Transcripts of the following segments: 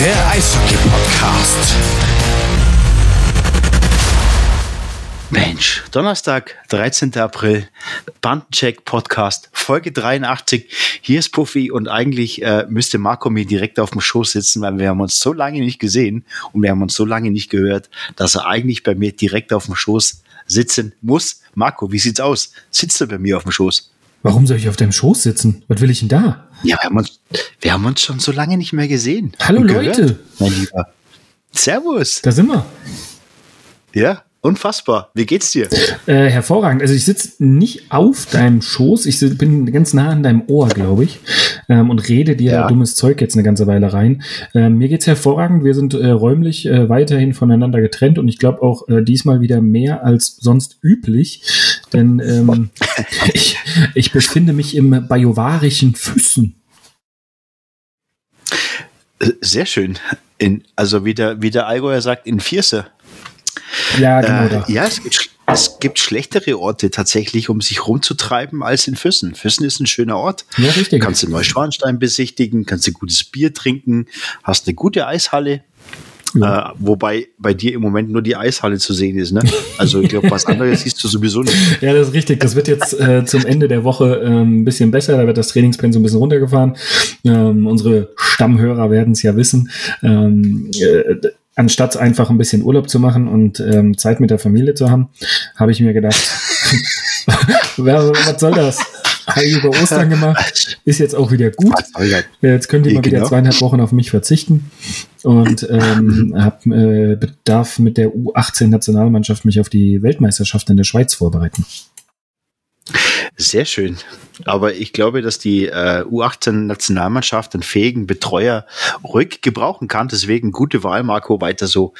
Der Eishockey-Podcast. Mensch, Donnerstag, 13. April, Bandencheck Podcast, Folge 83. Hier ist Puffy und eigentlich äh, müsste Marco mir direkt auf dem Schoß sitzen, weil wir haben uns so lange nicht gesehen und wir haben uns so lange nicht gehört, dass er eigentlich bei mir direkt auf dem Schoß sitzen muss. Marco, wie sieht's aus? Sitzt er bei mir auf dem Schoß? Warum soll ich auf deinem Schoß sitzen? Was will ich denn da? Ja, wir haben uns, wir haben uns schon so lange nicht mehr gesehen. Hallo Leute. Mein Lieber. Servus. Da sind wir. Ja, unfassbar. Wie geht's dir? Äh, hervorragend. Also ich sitze nicht auf deinem Schoß, ich sit- bin ganz nah an deinem Ohr, glaube ich, ähm, und rede dir Ja. dummes Zeug jetzt eine ganze Weile rein. Ähm, mir geht's hervorragend. Wir sind äh, räumlich äh, weiterhin voneinander getrennt und ich glaube auch äh, diesmal wieder mehr als sonst üblich, denn ähm, ich, ich befinde mich im bajovarischen Füssen. Sehr schön. In, also wie der, wie der Allgäuer sagt, in Vierse. Ja, genau Äh, da. ja, es gibt, es gibt schlechtere Orte tatsächlich, um sich rumzutreiben, als in Füssen. Füssen ist ein schöner Ort. Ja, richtig. Kannst du Neuschwanstein besichtigen, kannst du gutes Bier trinken, hast eine gute Eishalle. Ja. Äh, wobei bei dir im Moment nur die Eishalle zu sehen ist. Ne? Also ich glaube, was anderes siehst du sowieso nicht. Ja, das ist richtig. Das wird jetzt äh, zum Ende der Woche ähm, ein bisschen besser. Da wird das Trainingspensum ein bisschen runtergefahren. Ähm, unsere Stammhörer werden es ja wissen. Ähm, äh, anstatt einfach ein bisschen Urlaub zu machen und ähm, Zeit mit der Familie zu haben, habe ich mir gedacht, was soll das? Ich über Ostern gemacht. Ist jetzt auch wieder gut. Jetzt könnt ihr mal wieder genau. zweieinhalb Wochen auf mich verzichten und ähm, hab, äh, darf mit der U18-Nationalmannschaft mich auf die Weltmeisterschaft in der Schweiz vorbereiten. Sehr schön. Aber ich glaube, dass die äh, U18-Nationalmannschaft einen fähigen Betreuer ruhig gebrauchen kann. Deswegen gute Wahl, Marco, weiter so.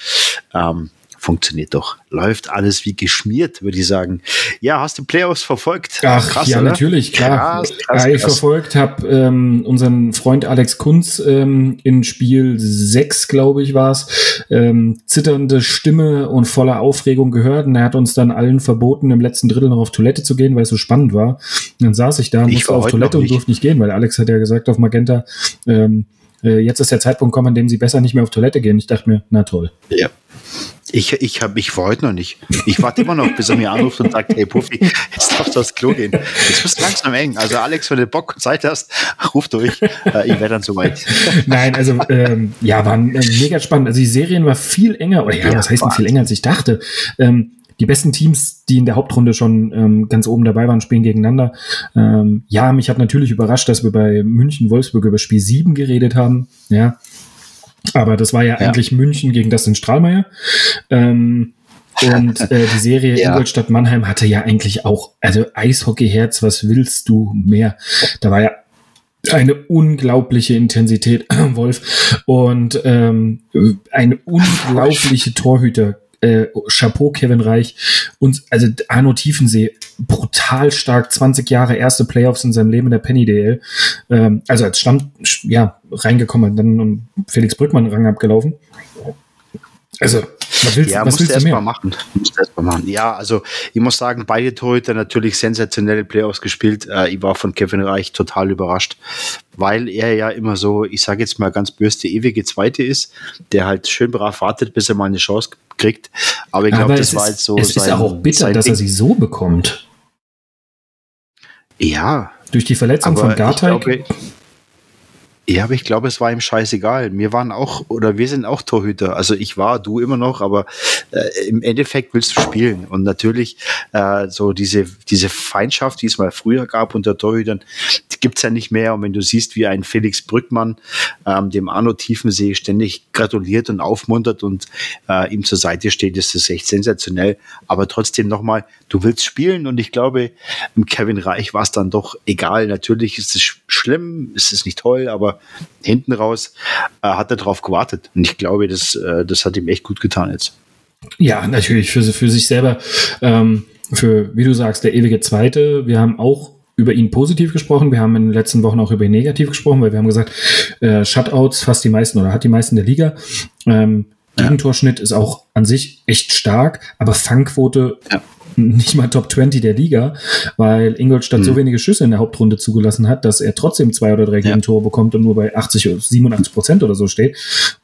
Ähm, funktioniert doch. Läuft alles wie geschmiert, würde ich sagen. Ja, hast du Playoffs verfolgt? Ach ja, oder? natürlich, klar. Krass, krass, ich krass. verfolgt habe ähm, unseren Freund Alex Kunz ähm, in Spiel 6, glaube ich, war es, ähm, zitternde Stimme und voller Aufregung gehört. Und er hat uns dann allen verboten, im letzten Drittel noch auf Toilette zu gehen, weil es so spannend war. Und dann saß ich da, Ich musste auf Toilette und durfte nicht gehen, weil Alex hat ja gesagt auf Magenta, ähm, äh, jetzt ist der Zeitpunkt gekommen, an dem sie besser nicht mehr auf Toilette gehen. Ich dachte mir, na toll. Ja. Ich, ich habe ich war heute noch nicht. Ich warte immer noch, bis er mir anruft und sagt, hey Puffy, jetzt darfst du aufs Klo gehen. Jetzt bist du langsam eng. Also Alex, wenn du Bock und Zeit hast, ruf durch. Äh, ich wäre dann soweit. Nein, also ähm, ja, war äh, mega spannend. Also die Serien war viel enger, oder ja, Ja, was heißt denn viel enger, als ich dachte. Ähm, die besten Teams, die in der Hauptrunde schon ähm, ganz oben dabei waren, spielen gegeneinander. Ähm, ja, mich hat natürlich überrascht, dass wir bei München-Wolfsburg über Spiel 7 geredet haben. Ja. Aber das war ja, Ja. eigentlich München gegen Dustin Strahlmeier. Ähm, und äh, die Serie Ja. Ingolstadt Mannheim hatte ja eigentlich auch, also Eishockey-Herz, was willst du mehr? Da war ja eine unglaubliche Intensität, Wolf, und ähm, eine unglaubliche Torhüter. Äh, Chapeau, Kevin Reich. Und also Arno Tiefensee, brutal stark, 20 Jahre erste Playoffs in seinem Leben in der Penny DL. Ähm, also als Stamm, ja, reingekommen, dann Felix Brückmann Rang abgelaufen. Also, was willst, Ja, was musst willst du erst mehr? mal machen. Musst erst mal machen. Ja, also ich muss sagen, beide Torhüter natürlich sensationelle Playoffs gespielt. Äh, ich war von Kevin Reich total überrascht, weil er ja immer so, ich sage jetzt mal ganz böse, der ewige Zweite ist, der halt schön brav wartet, bis er mal eine Chance kriegt. Aber ich glaube, das war ist, jetzt so es ist sein- auch bitter, dass er sie so bekommt. Ja, Durch die Verletzung von Garteig. Ja, aber ich glaube, es war ihm scheißegal. Wir waren auch, oder wir sind auch Torhüter. Also ich war, du immer noch, aber äh, im Endeffekt willst du spielen. Und natürlich äh, so diese, diese Feindschaft, die es mal früher gab unter Torhütern, gibt's ja nicht mehr. Und wenn du siehst, wie ein Felix Brückmann ähm, dem Arno Tiefensee ständig gratuliert und aufmuntert und äh, ihm zur Seite steht, ist das echt sensationell. Aber trotzdem nochmal, du willst spielen und ich glaube, im Kevin Reich war es dann doch egal. Natürlich ist es sch- schlimm, ist es nicht toll, aber hinten raus äh, hat er drauf gewartet. Und ich glaube, das, äh, das hat ihm echt gut getan jetzt. Ja, natürlich, für, für sich selber. Ähm, für, wie du sagst, der ewige Zweite. Wir haben auch über ihn positiv gesprochen. Wir haben in den letzten Wochen auch über ihn negativ gesprochen, weil wir haben gesagt, äh, Shutouts fast die meisten oder hat die meisten der Liga. Ähm, Gegentorschnitt ist auch an sich echt stark, aber Fangquote Ja. nicht mal Top 20 der Liga, weil Ingolstadt mhm. so wenige Schüsse in der Hauptrunde zugelassen hat, dass er trotzdem zwei oder drei Gegentore ja. bekommt und nur bei 80 oder 87 Prozent oder so steht.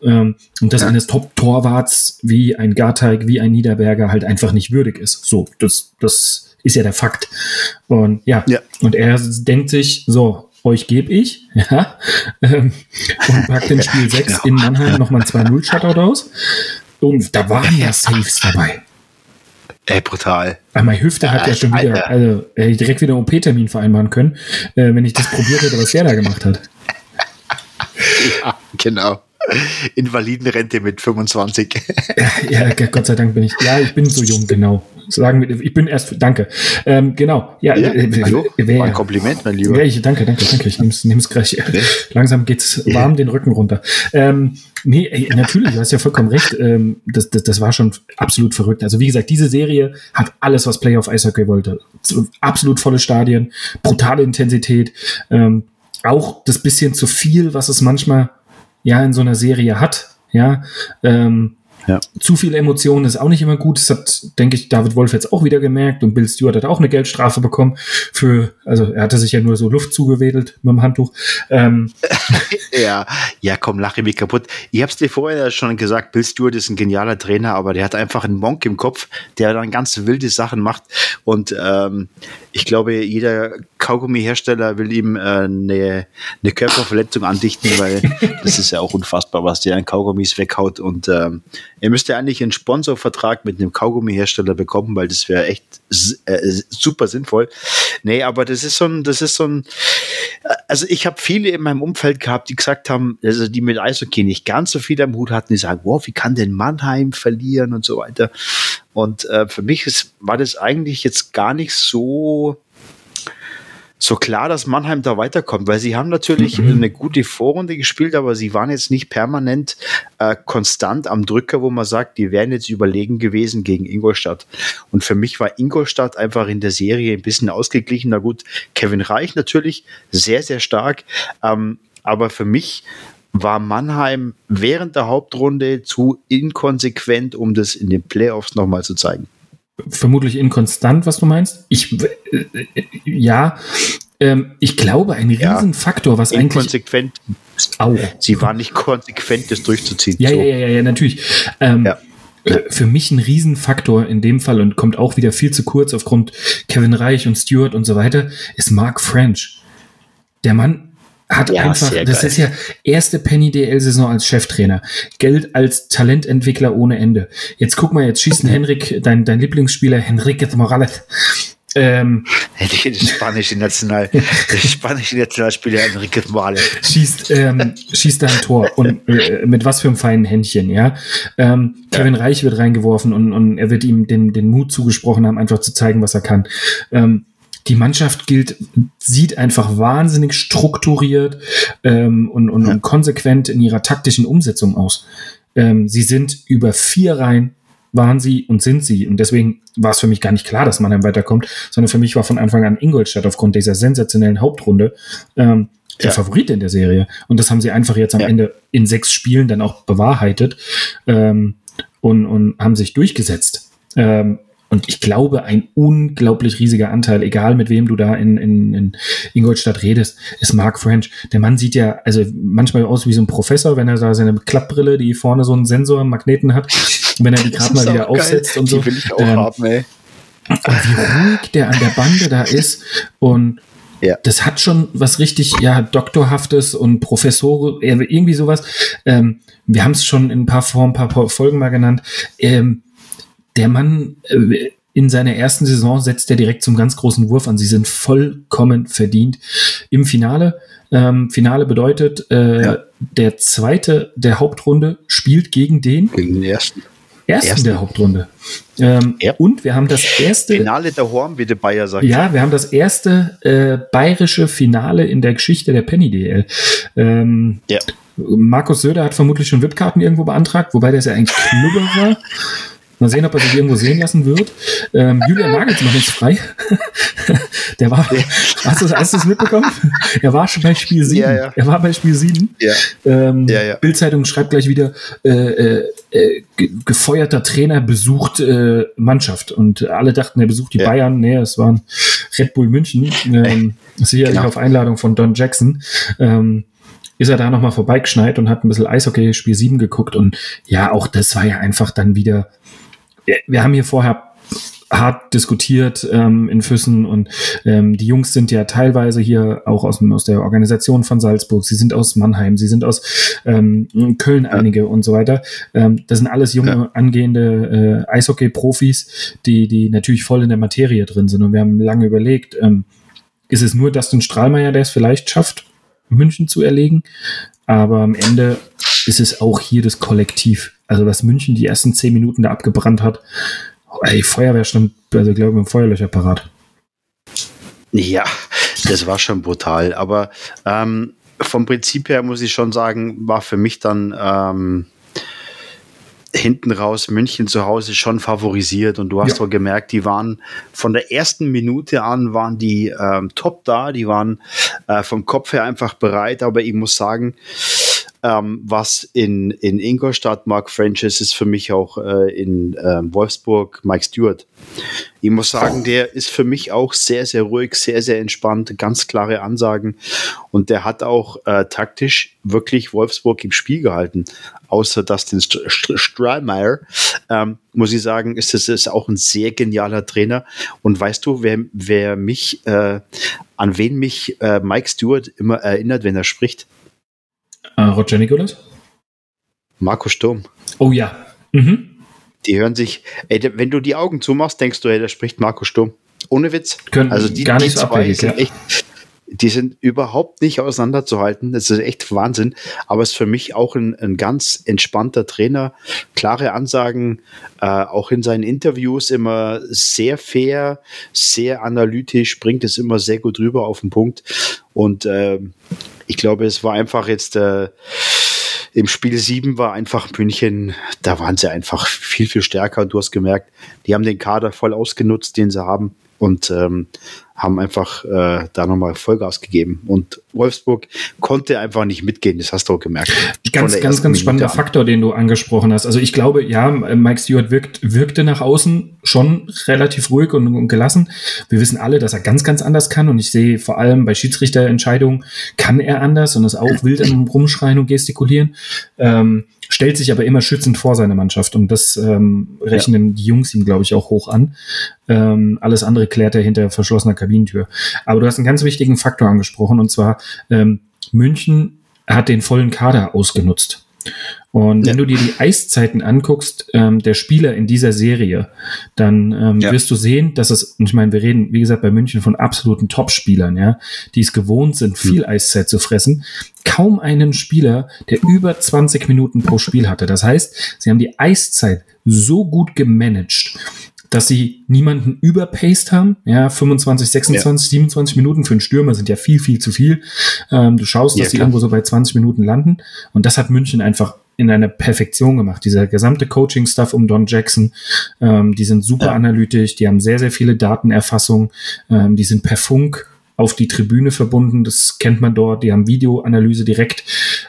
Ähm, und das ja. eines Top-Torwarts wie ein Garteig, wie ein Niederberger halt einfach nicht würdig ist. So, das, das ist ja der Fakt. Und ja, ja. und er denkt sich, so, euch gebe ich, ja, ähm, und packt in Spiel 6 genau. in Mannheim nochmal 2-0-Shutout aus. Und da waren ja Saves dabei. Ey, brutal. Aber meine Hüfte hat ja, schon wieder, also hätte ich direkt wieder einen OP-Termin vereinbaren können, äh, wenn ich das probiert hätte, was der da gemacht hat. Ja, genau. Invalidenrente mit 25. ja, ja, Gott sei Dank bin ich. Ja, ich bin so jung, genau. Sagen wir, ich bin erst, danke. Ähm, genau, ja. ja äh, hallo, wär, ein Kompliment, mein Lieber. Ja, ich, danke, danke, danke. Ich nehme es gleich. Ja. Langsam geht's warm den Rücken runter. Ähm, nee, ey, natürlich, du hast ja vollkommen recht. Ähm, das, das, das war schon absolut verrückt. Also wie gesagt, diese Serie hat alles, was Playoff Eishockey wollte. Absolut volle Stadien, brutale Intensität, ähm, auch das bisschen zu viel, was es manchmal ja in so einer Serie hat. Ja, ähm, ja. Zu viele Emotionen ist auch nicht immer gut. Das hat, denke ich, David Wolf jetzt auch wieder gemerkt und Bill Stewart hat auch eine Geldstrafe bekommen für, also er hatte sich ja nur so Luft zugewedelt mit dem Handtuch. Ähm. ja, ja, komm, lache mich kaputt. Ich hab's dir vorher schon gesagt, Bill Stewart ist ein genialer Trainer, aber der hat einfach einen Monk im Kopf, der dann ganz wilde Sachen macht und ähm, ich glaube, jeder Kaugummi-Hersteller will ihm äh, eine, eine Körperverletzung andichten, weil das ist ja auch unfassbar, was der an Kaugummis weghaut. Und ähm, er müsste eigentlich einen Sponsorvertrag mit einem Kaugummi-Hersteller bekommen, weil das wäre echt äh, super sinnvoll. Nee, aber das ist so ein, das ist so ein, äh, also ich habe viele in meinem Umfeld gehabt, die gesagt haben, also die mit Eishockey nicht ganz so viel am Hut hatten, die sagen, wow, wie kann denn Mannheim verlieren und so weiter. Und äh, für mich ist, war das eigentlich jetzt gar nicht so so klar, dass Mannheim da weiterkommt, weil sie haben natürlich mhm. eine gute Vorrunde gespielt, aber sie waren jetzt nicht permanent äh, konstant am Drücker, wo man sagt, die wären jetzt überlegen gewesen gegen Ingolstadt. Und für mich war Ingolstadt einfach in der Serie ein bisschen ausgeglichen. Na gut, Kevin Reich natürlich sehr, sehr stark, ähm, aber für mich war Mannheim während der Hauptrunde zu inkonsequent, um das in den Playoffs nochmal zu zeigen vermutlich inkonstant, was du meinst. Ich, äh, ja, ähm, ich glaube, ein Riesenfaktor, was inkonsequent, eigentlich. Au. Sie war nicht konsequent, das durchzuziehen. Ja, so. ja, ja, ja, natürlich. Ähm, ja. Äh, für mich ein Riesenfaktor in dem Fall und kommt auch wieder viel zu kurz aufgrund Kevin Reich und Stewart und so weiter, ist Mark French. Der Mann hat ja, einfach, das geil. ist ja erste Penny DL-Saison als Cheftrainer. Geld als Talententwickler ohne Ende. Jetzt guck mal, jetzt schießt ein Henrik, dein, dein Lieblingsspieler, Henrique Morales. Ähm, der spanische National, der spanische Nationalspieler Enrique Morales. Schießt, ähm, schießt da ein Tor und äh, mit was für einem feinen Händchen, ja. Ähm, Kevin ja. Reich wird reingeworfen und, und er wird ihm den, den Mut zugesprochen haben, einfach zu zeigen, was er kann. Ähm, die Mannschaft gilt, sieht einfach wahnsinnig strukturiert ähm, und, und, ja. und konsequent in ihrer taktischen Umsetzung aus. Ähm, sie sind über vier Reihen waren sie und sind sie. Und deswegen war es für mich gar nicht klar, dass Mannheim weiterkommt, sondern für mich war von Anfang an Ingolstadt aufgrund dieser sensationellen Hauptrunde ähm, der ja. Favorit in der Serie. Und das haben sie einfach jetzt am ja. Ende in sechs Spielen dann auch bewahrheitet ähm, und, und haben sich durchgesetzt. Ähm, und ich glaube, ein unglaublich riesiger Anteil, egal mit wem du da in, in, in Ingolstadt redest, ist Mark French. Der Mann sieht ja also manchmal aus wie so ein Professor, wenn er da seine Klappbrille, die vorne so einen Sensor, einen Magneten hat, wenn er die gerade mal wieder aufsetzt geil. und so. Die will ich auch ähm, haben, ey. Wie ruhig der an der Bande da ist und ja. Das hat schon was richtig, ja, Doktorhaftes und Professor, irgendwie sowas. Ähm, wir haben es schon in ein paar, vor ein paar Folgen mal genannt. Ähm, der Mann äh, in seiner ersten Saison setzt er direkt zum ganz großen Wurf an. Sie sind vollkommen verdient im Finale. Ähm, Finale bedeutet, äh, ja. der zweite der Hauptrunde spielt gegen den, gegen den ersten. Ersten, ersten. der Hauptrunde. Ähm, ja. Und wir haben das erste. Finale der Horn, wie der Bayer sagt. Ja, wir haben das erste äh, bayerische Finale in der Geschichte der Penny DL. Ähm, ja. Markus Söder hat vermutlich schon VIP-Karten irgendwo beantragt, wobei der ist ja eigentlich Knubber war. Mal sehen, ob er sich irgendwo sehen lassen wird. Ähm, Julian Nagelsmann ist frei. Der war, hast du, hast du es mitbekommen? Er war schon bei Spiel 7. Ja, ja. Er war bei Spiel 7. Ja. Ähm, ja, ja. Bildzeitung schreibt gleich wieder, äh, äh, äh gefeuerter Trainer besucht äh, Mannschaft. Und alle dachten, er besucht die. Bayern. Nee, es waren Red Bull München. Ähm, sicherlich genau. auf Einladung von Don Jackson. Ähm, ist er da nochmal vorbeigeschneit und hat ein bisschen Eishockey Spiel 7 geguckt. Und ja, auch das war ja einfach dann wieder. Wir haben hier vorher hart diskutiert ähm, in Füssen und ähm, die Jungs sind ja teilweise hier auch aus, aus der Organisation von Salzburg, sie sind aus Mannheim, sie sind aus ähm, Köln ja. einige und so weiter. Ähm, das sind alles junge, ja. angehende äh, Eishockey-Profis, die, die natürlich voll in der Materie drin sind und wir haben lange überlegt, ähm, ist es nur Dustin Strahlmeier, der es vielleicht schafft, München zu erlegen, aber am Ende ist es auch hier das Kollektiv. Also was München die ersten zehn Minuten da abgebrannt hat, Ey, Feuerwehr stand, also glaube ich, mit dem Feuerlöcher parat. Ja, das war schon brutal. Aber ähm, vom Prinzip her muss ich schon sagen, war für mich dann ähm, hinten raus München zu Hause schon favorisiert. Und du hast ja. doch gemerkt, die waren von der ersten Minute an waren die ähm, top da, die waren äh, vom Kopf her einfach bereit. Aber ich muss sagen, ähm, was in, in Ingolstadt Mark Francis ist für mich auch äh, in äh, Wolfsburg Mike Stewart. Ich muss sagen, der ist für mich auch sehr, sehr ruhig, sehr, sehr entspannt, ganz klare Ansagen und der hat auch äh, taktisch wirklich Wolfsburg im Spiel gehalten. Außer Dustin Strahlmeier, ähm, muss ich sagen, ist es ist auch ein sehr genialer Trainer. Und weißt du, wer, wer mich, äh, an wen mich äh, Mike Stewart immer erinnert, wenn er spricht? Äh, Roger Nicolas? Marco Sturm. Oh ja. Mhm. Die hören sich, ey, wenn du die Augen zumachst, denkst du, ey, da spricht Marco Sturm. Ohne Witz. Können also die, gar nicht die so zwei sind ja. echt, die sind überhaupt nicht auseinanderzuhalten. Das ist echt Wahnsinn. Aber es ist für mich auch ein, ein ganz entspannter Trainer. Klare Ansagen, äh, auch in seinen Interviews immer sehr fair, sehr analytisch, bringt es immer sehr gut rüber auf den Punkt. Und äh, ich glaube, es war einfach jetzt äh, im Spiel 7 war einfach München, da waren sie einfach viel, viel stärker. Du hast gemerkt, die haben den Kader voll ausgenutzt, den sie haben und ähm, haben einfach äh, da nochmal Vollgas gegeben. Und Wolfsburg konnte einfach nicht mitgehen, das hast du auch gemerkt. Ganz, ganz, ganz spannender Faktor, den du angesprochen hast. Also ich glaube, ja, Mike Stewart wirkt, wirkte nach außen schon relativ ruhig und, und gelassen. Wir wissen alle, dass er ganz, ganz anders kann. Und ich sehe vor allem bei Schiedsrichterentscheidungen kann er anders und ist auch wild am Rumschreien und gestikulieren. Ähm, stellt sich aber immer schützend vor seine Mannschaft und das ähm, rechnen ja. die Jungs ihm, glaube ich, auch hoch an. Ähm, alles andere klärt er hinter verschlossener Kabinentür. Aber du hast einen ganz wichtigen Faktor angesprochen und zwar ähm, München hat den vollen Kader ausgenutzt. Und ja. wenn du dir die Eiszeiten anguckst, ähm, der Spieler in dieser Serie, dann ähm, ja. wirst du sehen, dass es, und ich meine, wir reden, wie gesagt, bei München von absoluten Top-Spielern, ja, die es gewohnt sind, viel hm. Eiszeit zu fressen. Kaum einen Spieler, der über 20 Minuten pro Spiel hatte. Das heißt, sie haben die Eiszeit so gut gemanagt, dass sie niemanden überpaced haben. Ja, 25, 26, ja. 27 Minuten für einen Stürmer sind ja viel, viel zu viel. Ähm, du schaust, dass ja, die irgendwo so bei 20 Minuten landen. Und das hat München einfach in einer Perfektion gemacht. Dieser gesamte Coaching-Stuff um Don Jackson, ähm, die sind super ja. analytisch, die haben sehr, sehr viele Datenerfassung, ähm, die sind per Funk auf die Tribüne verbunden. Das kennt man dort. Die haben Videoanalyse direkt,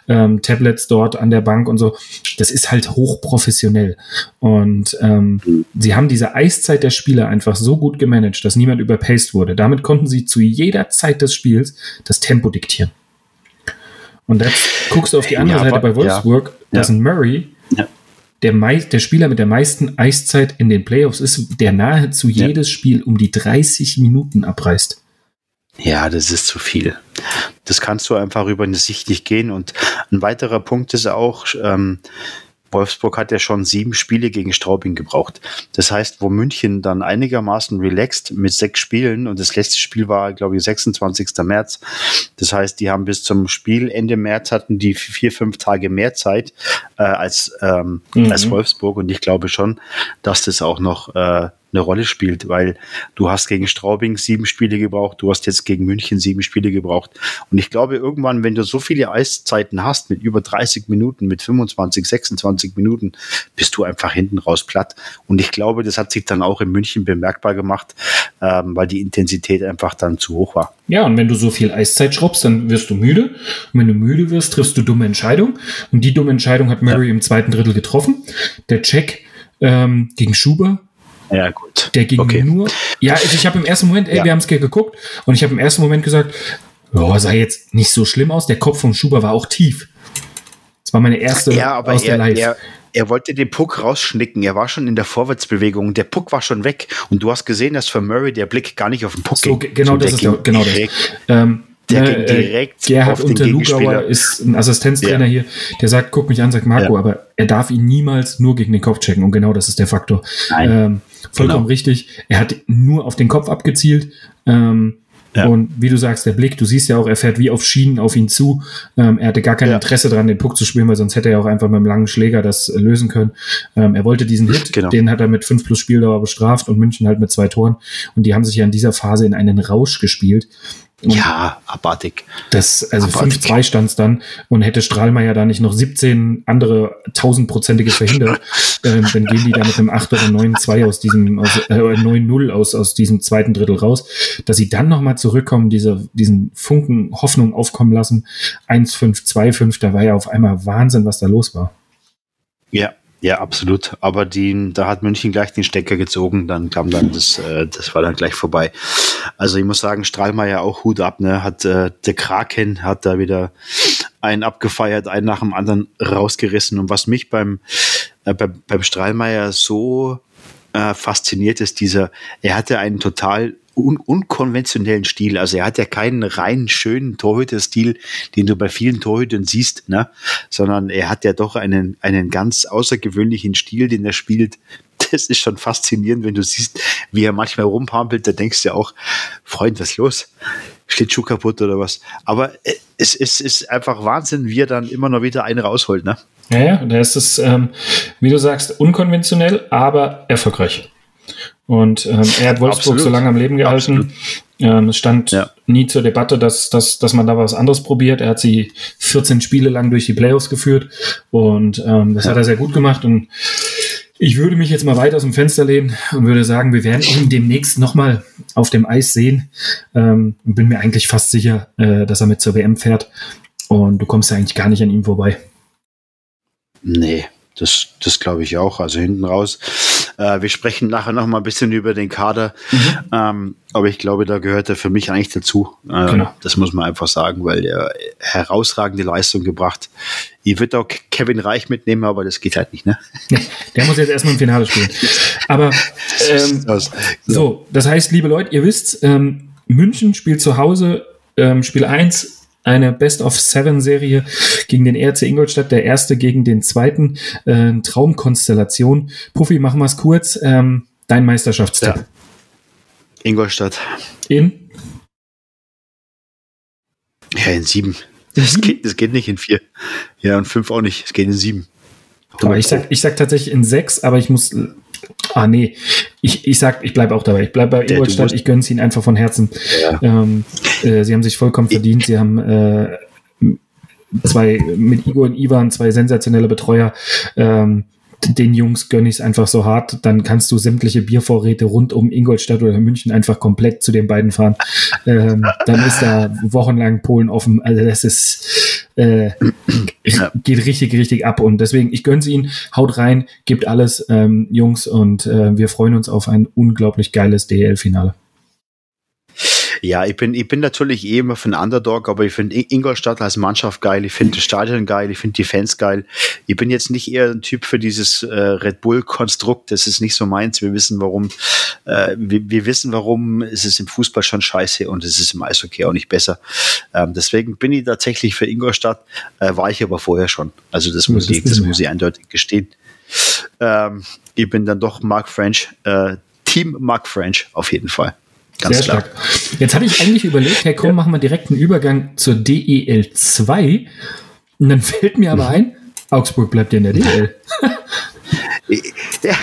ähm, Tablets dort an der Bank und so. Das ist halt hochprofessionell. Und ähm, sie haben diese Eiszeit der Spieler einfach so gut gemanagt, dass niemand überpaced wurde. Damit konnten sie zu jeder Zeit des Spiels das Tempo diktieren. Und jetzt guckst du auf die andere ja, Seite bei Wolfsburg, ja. das ist ein Murray, ja. der, der Spieler mit der meisten Eiszeit in den Playoffs ist, der nahezu jedes Spiel um die 30 Minuten abreißt. Ja, das ist zu viel. Das kannst du einfach über eine Sicht nicht gehen. Und ein weiterer Punkt ist auch, ähm, Wolfsburg hat ja schon sieben Spiele gegen Straubing gebraucht. Das heißt, wo München dann einigermaßen relaxed mit sechs Spielen und das letzte Spiel war, glaube ich, 26. März. Das heißt, die haben bis zum Spiel Ende März hatten die vier, fünf Tage mehr Zeit äh, als, ähm, mhm. als Wolfsburg und ich glaube schon, dass das auch noch äh, eine Rolle spielt, weil du hast gegen Straubing sieben Spiele gebraucht, du hast jetzt gegen München sieben Spiele gebraucht. Und ich glaube, irgendwann, wenn du so viele Eiszeiten hast, mit über 30 Minuten, mit 25, 26 Minuten, bist du einfach hinten raus platt. Und ich glaube, das hat sich dann auch in München bemerkbar gemacht, ähm, weil die Intensität einfach dann zu hoch war. Ja, und wenn du so viel Eiszeit schraubst, dann wirst du müde. Und wenn du müde wirst, triffst du dumme Entscheidungen. Und die dumme Entscheidung hat Murray ja. im zweiten Drittel getroffen. Der Check ähm, gegen Schuber. Ja, gut. Der ging okay. nur. Ja, also ich habe im ersten Moment, ey, ja. wir haben es geguckt und ich habe im ersten Moment gesagt, oh, sah jetzt nicht so schlimm aus. Der Kopf von Schuber war auch tief. Das war meine erste ja, aber aus er, der Live. Er, er wollte den Puck rausschnicken. Er war schon in der Vorwärtsbewegung. Der Puck war schon weg. Und du hast gesehen, dass für Murray der Blick gar nicht auf den Puck so, ging. Genau, das ist der, genau das. Ähm, der äh, ging direkt Gerhard auf den Unterlugauer ist ein Assistenztrainer ja. hier, der sagt, guck mich an, sagt Marco, ja. aber er darf ihn niemals nur gegen den Kopf checken und genau das ist der Faktor. Ähm, vollkommen genau. richtig. Er hat nur auf den Kopf abgezielt. Ähm, ja. Und wie du sagst, der Blick, du siehst ja auch, er fährt wie auf Schienen auf ihn zu. Ähm, er hatte gar kein ja. Interesse daran, den Puck zu spielen, weil sonst hätte er auch einfach mit einem langen Schläger das äh, lösen können. Ähm, er wollte diesen Hit, genau. den hat er mit 5 plus Spieldauer bestraft und München halt mit zwei Toren. Und die haben sich ja in dieser Phase in einen Rausch gespielt. Und ja, abartig. Das, also 5-2 stand es dann und hätte Strahlmeier da nicht noch 17 andere tausendprozentige verhindert, äh, dann gehen die da mit einem 8 oder 9-2 aus diesem, aus, äh, 9-0 aus, aus diesem zweiten Drittel raus. Dass sie dann nochmal zurückkommen, diese, diesen Funken Hoffnung aufkommen lassen. 1-5, 2-5, da war ja auf einmal Wahnsinn, was da los war. Ja, ja, absolut. Aber die, da hat München gleich den Stecker gezogen, dann kam dann das, äh, das war dann gleich vorbei. Also ich muss sagen, Strahlmeier auch Hut ab, ne? Hat äh, der Kraken hat da wieder einen abgefeiert, einen nach dem anderen rausgerissen. Und was mich beim, äh, beim, beim Strahlmeier so äh, fasziniert ist, dieser, er hatte einen total un unkonventionellen Stil. Also er hat ja keinen rein schönen Torhüter-Stil, den du bei vielen Torhütern siehst, ne? sondern er hat ja doch einen, einen ganz außergewöhnlichen Stil, den er spielt. Das ist schon faszinierend, wenn du siehst, wie er manchmal rumpampelt. Da denkst du ja auch, Freund, was ist los? Schlittschuh kaputt oder was? Aber äh, es, es ist einfach Wahnsinn, wie er dann immer noch wieder einen rausholt. Ne? Ja, ja, da ist es, ähm, wie du sagst, unkonventionell, aber erfolgreich. Und ähm, er hat Wolfsburg Absolut. so lange am Leben gehalten. Ähm, es stand ja. nie zur Debatte, dass, dass, dass man da was anderes probiert. Er hat sie 14 Spiele lang durch die Playoffs geführt und ähm, das ja. hat er sehr gut gemacht. Und ich würde mich jetzt mal weit aus dem Fenster lehnen und würde sagen, wir werden ihn demnächst nochmal auf dem Eis sehen. Ähm, bin mir eigentlich fast sicher, äh, dass er mit zur WM fährt. Und du kommst ja eigentlich gar nicht an ihm vorbei. Nee, das, das glaube ich auch. Also hinten raus. Äh, wir sprechen nachher noch mal ein bisschen über den Kader. Mhm. Ähm, aber ich glaube, da gehört er für mich eigentlich dazu. Äh, genau. Das muss man einfach sagen, weil er herausragende Leistung gebracht. Ich würde auch Kevin Reich mitnehmen, aber das geht halt nicht, ne? Der muss jetzt erstmal im Finale spielen. Aber ähm, so, das heißt, liebe Leute, ihr wisst, ähm, München spielt zu Hause ähm, Spiel 1 eine Best-of-Seven-Serie gegen den RC Ingolstadt, der erste gegen den zweiten. Äh, Traumkonstellation. Puffy, machen wir es kurz. Ähm, dein Meisterschaftstipp. Ja. Ingolstadt. In? Ja, in sieben. Das geht, das geht nicht in vier. Ja, und fünf auch nicht. Es geht in sieben. Ich sag, ich sag tatsächlich in sechs, aber ich muss Ah, nee. Ich, ich sag, ich bleibe auch dabei. Ich bleibe bei Ingolstadt. Ich gönne es ihnen einfach von Herzen. Ja. Ähm, äh, sie haben sich vollkommen verdient. Sie haben äh, zwei, mit Igor und Ivan, zwei sensationelle Betreuer. Ähm, den Jungs gönne ich es einfach so hart, dann kannst du sämtliche Biervorräte rund um Ingolstadt oder München einfach komplett zu den beiden fahren. Ähm, dann ist da wochenlang Polen offen. Also das ist äh, geht richtig, richtig ab. Und deswegen, ich gönne es ihnen, haut rein, gebt alles, ähm, Jungs, und äh, wir freuen uns auf ein unglaublich geiles DL-Finale. Ja, ich bin, ich bin natürlich eh immer von Underdog, aber ich finde Ingolstadt als Mannschaft geil, ich finde das Stadion geil, ich finde die Fans geil. Ich bin jetzt nicht eher ein Typ für dieses äh, Red Bull-Konstrukt, das ist nicht so meins. Wir wissen, warum, äh, wir, wir, wissen, warum es ist im Fußball schon scheiße und es ist im Eishockey auch nicht besser. Ähm, deswegen bin ich tatsächlich für Ingolstadt, äh, war ich aber vorher schon. Also das muss, ich, das muss ich eindeutig gestehen. Ähm, ich bin dann doch Mark French, äh, Team Mark French auf jeden Fall. Ganz Sehr klar. stark. Jetzt hatte ich eigentlich überlegt, hey komm, ja. machen wir direkt einen Übergang zur DEL 2. Und dann fällt mir aber ein, Augsburg bleibt ja in der DEL. ja,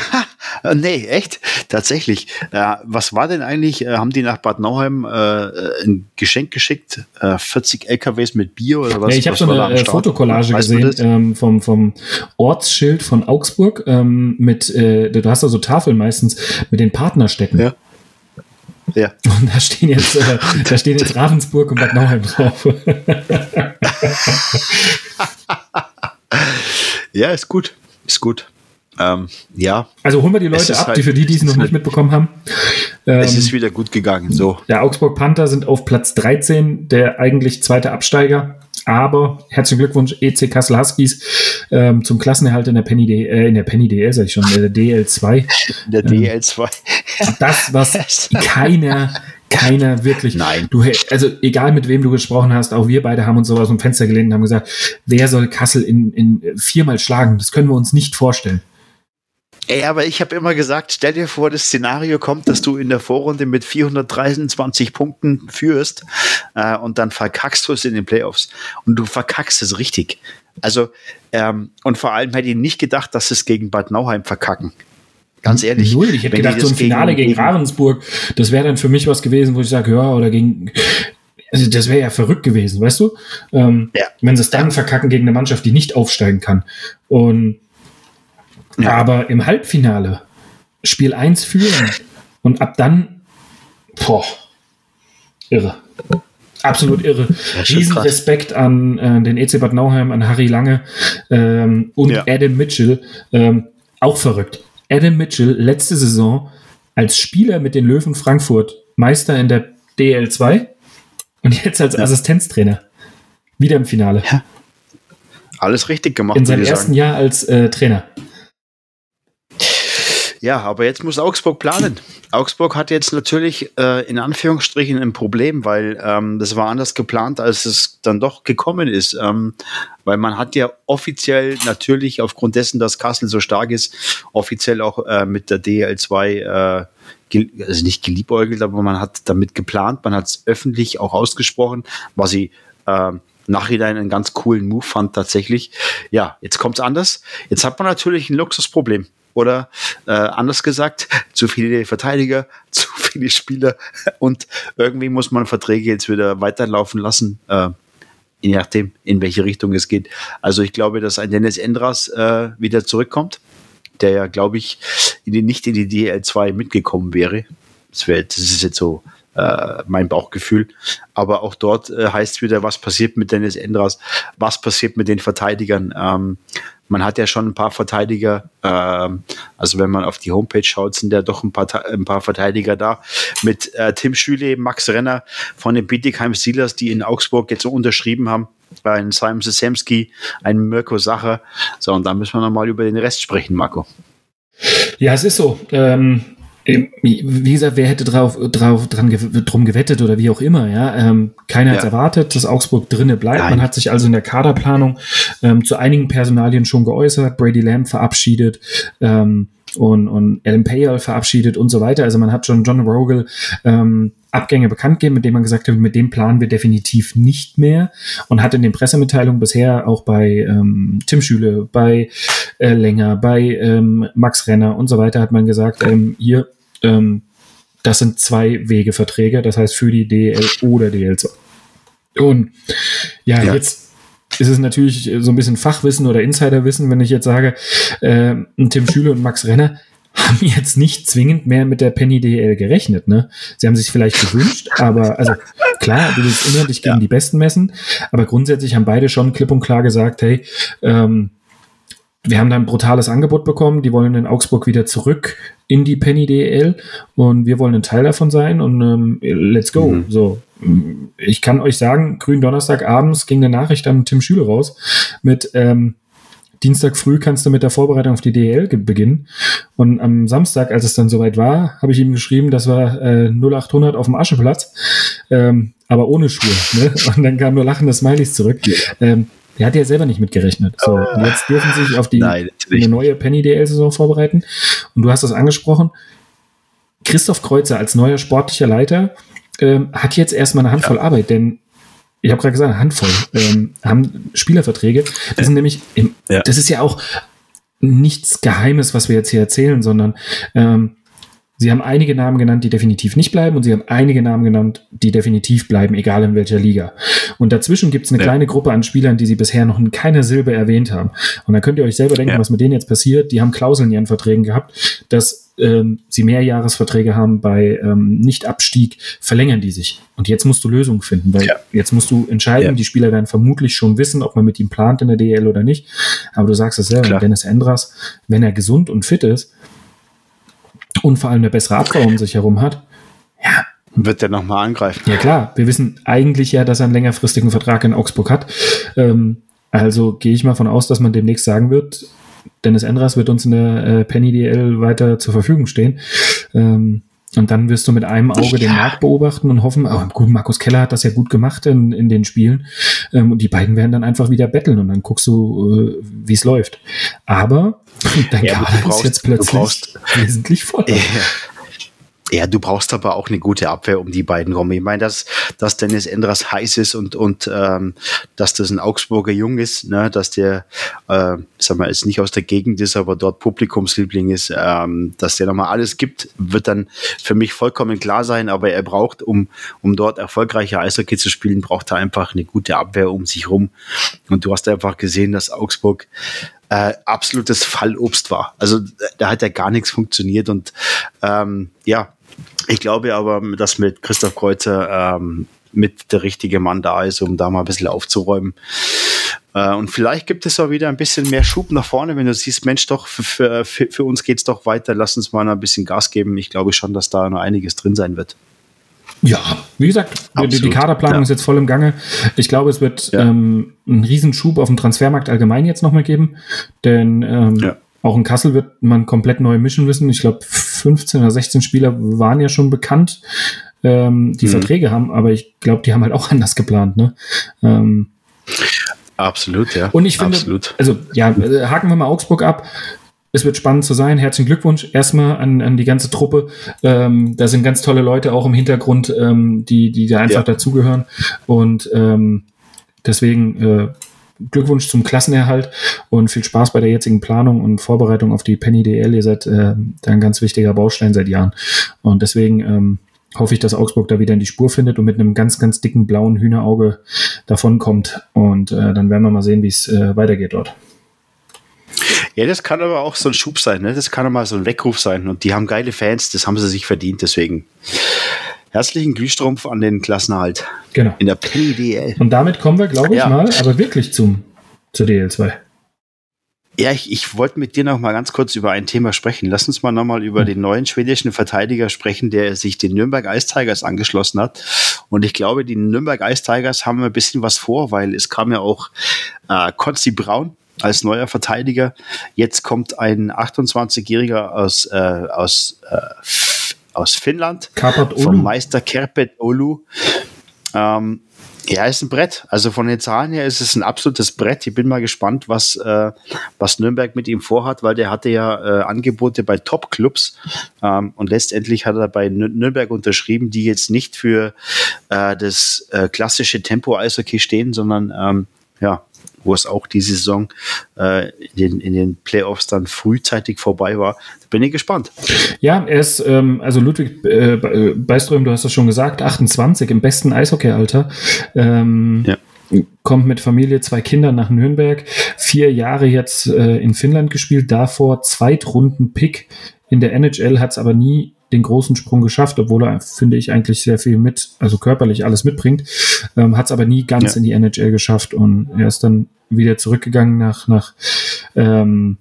Äh, nee, echt? Tatsächlich. Äh, was war denn eigentlich? Äh, haben die nach Bad Nauheim äh, ein Geschenk geschickt? 40 LKWs mit Bier oder was? Ja, ich habe so eine Fotokollage gesehen ähm, vom, vom Ortsschild von Augsburg ähm, mit, du hast da so Tafeln meistens mit den Partnerstädten. Ja. Ja. Und da stehen jetzt, äh, da stehen jetzt Ravensburg und Bad Nauheim drauf. ja, ist gut. Ist gut. Ähm, ja. Also holen wir die Leute ab, halt, die für die, die es noch nicht halt, mitbekommen haben. Ähm, es ist wieder gut gegangen. So. Der Augsburg Panther sind auf Platz 13, der eigentlich zweite Absteiger. Aber herzlichen Glückwunsch, EC Kassel Huskies, ähm, zum Klassenerhalt in der Penny DL, äh, in der Penny DL, sag ich schon, in der DL2. In der DL2. das, was keiner, keiner wirklich. Nein. Du, also egal mit wem du gesprochen hast, auch wir beide haben uns so aus dem Fenster gelehnt und haben gesagt, wer soll Kassel in, in viermal schlagen? Das können wir uns nicht vorstellen. Ey, aber ich habe immer gesagt, stell dir vor, das Szenario kommt, dass du in der Vorrunde mit 423 Punkten führst äh, und dann verkackst du es in den Playoffs. Und du verkackst es richtig. Also, ähm, und vor allem hätte ich nicht gedacht, dass es gegen Bad Nauheim verkacken. Ganz ehrlich. Null. Ich hätte gedacht, so ein Finale gegen, gegen Ravensburg, das wäre dann für mich was gewesen, wo ich sage, ja, oder gegen, also das wäre ja verrückt gewesen, weißt du? Ähm, ja. Wenn sie es dann verkacken gegen eine Mannschaft, die nicht aufsteigen kann. Und ja. Aber im Halbfinale Spiel 1 führen und ab dann, boah, irre. Absolut irre. Riesen Respekt an äh, den EC Bad Nauheim, an Harry Lange ähm, und ja. Adam Mitchell. Ähm, auch verrückt. Adam Mitchell, letzte Saison als Spieler mit den Löwen Frankfurt Meister in der DL2 und jetzt als ja. Assistenztrainer. Wieder im Finale. Ja. Alles richtig gemacht. In seinem ersten sagen. Jahr als äh, Trainer. Ja, aber jetzt muss Augsburg planen. Augsburg hat jetzt natürlich äh, in Anführungsstrichen ein Problem, weil ähm, das war anders geplant, als es dann doch gekommen ist. Ähm, weil man hat ja offiziell natürlich aufgrund dessen, dass Kassel so stark ist, offiziell auch äh, mit der DL2 äh, also nicht geliebäugelt, aber man hat damit geplant, man hat es öffentlich auch ausgesprochen, was ich äh, Nachhinein einen ganz coolen Move fand tatsächlich. Ja, jetzt kommt es anders. Jetzt hat man natürlich ein Luxusproblem. Oder äh, anders gesagt, zu viele Verteidiger, zu viele Spieler und irgendwie muss man Verträge jetzt wieder weiterlaufen lassen, äh, je nachdem, in welche Richtung es geht. Also ich glaube, dass ein Dennis Endras äh, wieder zurückkommt, der ja, glaube ich, in die, nicht in die DL2 mitgekommen wäre. Das, wär, das ist jetzt so äh, mein Bauchgefühl. Aber auch dort äh, heißt wieder, was passiert mit Dennis Endras, was passiert mit den Verteidigern. Ähm, man hat ja schon ein paar Verteidiger, ähm, also wenn man auf die Homepage schaut, sind ja doch ein paar, ein paar Verteidiger da. Mit äh, Tim Schüle, Max Renner von den Bietigheim Steelers, die in Augsburg jetzt so unterschrieben haben. Ein Simon Sesemski, ein Mirko Sacher. So, und da müssen wir nochmal über den Rest sprechen, Marco. Ja, es ist so. Ähm, wie gesagt, wer hätte drauf, drauf dran, drum gewettet oder wie auch immer, ja. Ähm, keiner ja. hat erwartet, dass Augsburg drinnen bleibt. Nein. Man hat sich also in der Kaderplanung ähm, zu einigen Personalien schon geäußert, Brady Lamb verabschiedet, ähm, und, und Alan Payal verabschiedet und so weiter. Also man hat schon John Rogel ähm, Abgänge bekannt gegeben, mit dem man gesagt hat, mit dem planen wir definitiv nicht mehr und hat in den Pressemitteilungen bisher auch bei ähm, Tim Schüle, bei äh, Länger, bei ähm, Max Renner und so weiter hat man gesagt, ähm, hier ähm, das sind zwei Wegeverträge, das heißt für die DL oder DL2. Und ja, ja. jetzt ist es natürlich so ein bisschen Fachwissen oder Insiderwissen, wenn ich jetzt sage, äh, Tim Schüle und Max Renner haben jetzt nicht zwingend mehr mit der Penny DL gerechnet, ne? Sie haben sich vielleicht gewünscht, aber also klar, du willst immer dich gegen ja. die Besten messen, aber grundsätzlich haben beide schon klipp und klar gesagt, hey, ähm, wir haben da ein brutales Angebot bekommen, die wollen in Augsburg wieder zurück in die Penny DL und wir wollen ein Teil davon sein und ähm, let's go. Mhm. So, ich kann euch sagen, grünen Donnerstag abends ging eine Nachricht an Tim Schüle raus mit ähm, Dienstag früh kannst du mit der Vorbereitung auf die DL beginnen. Und am Samstag, als es dann soweit war, habe ich ihm geschrieben, das war äh, 0800 auf dem Ascheplatz, ähm, aber ohne Schuhe. Ne? Und dann kam nur lachende Smileys zurück. Ähm, der hat ja selber nicht mitgerechnet. So, und jetzt dürfen sie sich auf die Nein, eine neue Penny DL-Saison vorbereiten. Und du hast das angesprochen. Christoph Kreuzer als neuer sportlicher Leiter ähm, hat jetzt erstmal eine Handvoll ja. Arbeit, denn ich habe gerade gesagt, eine Handvoll ähm, haben Spielerverträge. Das sind nämlich, im, ja. das ist ja auch nichts Geheimes, was wir jetzt hier erzählen, sondern ähm, Sie haben einige Namen genannt, die definitiv nicht bleiben und Sie haben einige Namen genannt, die definitiv bleiben, egal in welcher Liga. Und dazwischen gibt es eine ja. kleine Gruppe an Spielern, die Sie bisher noch in keiner Silbe erwähnt haben. Und da könnt ihr euch selber denken, ja. was mit denen jetzt passiert. Die haben Klauseln in ihren Verträgen gehabt, dass ähm, sie Mehrjahresverträge haben bei ähm, Nicht-Abstieg, verlängern die sich. Und jetzt musst du Lösungen finden, weil ja. jetzt musst du entscheiden, die Spieler werden vermutlich schon wissen, ob man mit ihm plant in der DL oder nicht. Aber du sagst es selber, Klar. Dennis Endras, wenn er gesund und fit ist, und vor allem eine bessere Abwehr um sich herum hat, ja. Wird der nochmal angreifen? Ja, klar. Wir wissen eigentlich ja, dass er einen längerfristigen Vertrag in Augsburg hat. Ähm, also gehe ich mal von aus, dass man demnächst sagen wird, Dennis Endras wird uns in der äh, Penny DL weiter zur Verfügung stehen. Ähm, und dann wirst du mit einem Auge den Markt beobachten und hoffen, oh, gut, Markus Keller hat das ja gut gemacht in, in den Spielen. Ähm, und die beiden werden dann einfach wieder betteln und dann guckst du, äh, wie es läuft. Aber dein ja, Kader brauchst, ist jetzt plötzlich wesentlich voller. Ja. Ja, du brauchst aber auch eine gute Abwehr um die beiden rum. Ich meine, dass, dass Dennis Endras heiß ist und, und ähm, dass das ein Augsburger Jung ist, ne, dass der, äh, sag mal, jetzt nicht aus der Gegend ist, aber dort Publikumsliebling ist, ähm, dass der nochmal alles gibt, wird dann für mich vollkommen klar sein. Aber er braucht, um, um dort erfolgreicher Eishockey zu spielen, braucht er einfach eine gute Abwehr um sich rum. Und du hast einfach gesehen, dass Augsburg äh, absolutes Fallobst war. Also da hat ja gar nichts funktioniert und ähm, ja, ich glaube aber, dass mit Christoph Kreuzer ähm, mit der richtige Mann da ist, um da mal ein bisschen aufzuräumen. Äh, und vielleicht gibt es auch wieder ein bisschen mehr Schub nach vorne, wenn du siehst, Mensch, doch, für, für, für uns geht's doch weiter, lass uns mal ein bisschen Gas geben. Ich glaube schon, dass da noch einiges drin sein wird. Ja, wie gesagt, die, die, Kaderplanung ja. ist jetzt voll im Gange. Ich glaube, es wird ja. ähm, einen Riesenschub auf dem Transfermarkt allgemein jetzt nochmal geben, denn ähm, ja. auch in Kassel wird man komplett neue mischen müssen. Ich glaube, 15 oder 16 Spieler waren ja schon bekannt, ähm, die mhm. Verträge haben, aber ich glaube, die haben halt auch anders geplant. Ne? Ähm, Absolut, ja. Und ich finde, Absolut. also ja, äh, haken wir mal Augsburg ab. Es wird spannend zu sein. Herzlichen Glückwunsch erstmal an, an die ganze Truppe. Ähm, da sind ganz tolle Leute auch im Hintergrund, ähm, die, die da einfach ja. dazugehören. Und ähm, deswegen äh, Glückwunsch zum Klassenerhalt und viel Spaß bei der jetzigen Planung und Vorbereitung auf die Penny DL. Ihr seid äh, da ein ganz wichtiger Baustein seit Jahren. Und deswegen ähm, hoffe ich, dass Augsburg da wieder in die Spur findet und mit einem ganz, ganz dicken blauen Hühnerauge davonkommt. Und äh, dann werden wir mal sehen, wie es äh, weitergeht dort. Ja, das kann aber auch so ein Schub sein, ne? Das kann auch mal so ein Weckruf sein. Und die haben geile Fans, das haben sie sich verdient, deswegen. Herzlichen Glühstrumpf an den Klassenerhalt. Genau. In der PDL. Und damit kommen wir, glaube ich, ja. mal, aber wirklich zum, zur DL2. Ja, ich, ich wollte mit dir noch mal ganz kurz über ein Thema sprechen. Lass uns mal noch mal über hm. den neuen schwedischen Verteidiger sprechen, der sich den Nürnberg Ice Tigers angeschlossen hat. Und ich glaube, die Nürnberg Ice Tigers haben ein bisschen was vor, weil es kam ja auch äh, Konzi Braun als neuer Verteidiger. Jetzt kommt ein 28-Jähriger aus, äh, aus äh, aus Finnland. Karpat Vom Meister Kerpet Olu. Ähm, ja, ist ein Brett. Also von den Zahlen her ist es ein absolutes Brett. Ich bin mal gespannt, was, äh, was Nürnberg mit ihm vorhat, weil der hatte ja äh, Angebote bei Top-Clubs ähm, und letztendlich hat er bei Nürnberg unterschrieben, die jetzt nicht für äh, das äh, klassische Tempo-Eishockey stehen, sondern ähm, ja, wo es auch diese Saison äh, in, den, in den Playoffs dann frühzeitig vorbei war. Da bin ich gespannt. Ja, er ist, ähm, also Ludwig äh, Beiström, du hast das schon gesagt, 28 im besten Eishockeyalter. Ähm, ja kommt mit Familie, zwei Kinder nach Nürnberg, vier Jahre jetzt äh, in Finnland gespielt, davor Zweitrunden-Pick in der NHL, hat es aber nie den großen Sprung geschafft, obwohl er, finde ich, eigentlich sehr viel mit, also körperlich alles mitbringt, ähm, hat es aber nie ganz ja. in die NHL geschafft und er ist dann wieder zurückgegangen nach, nach ähm,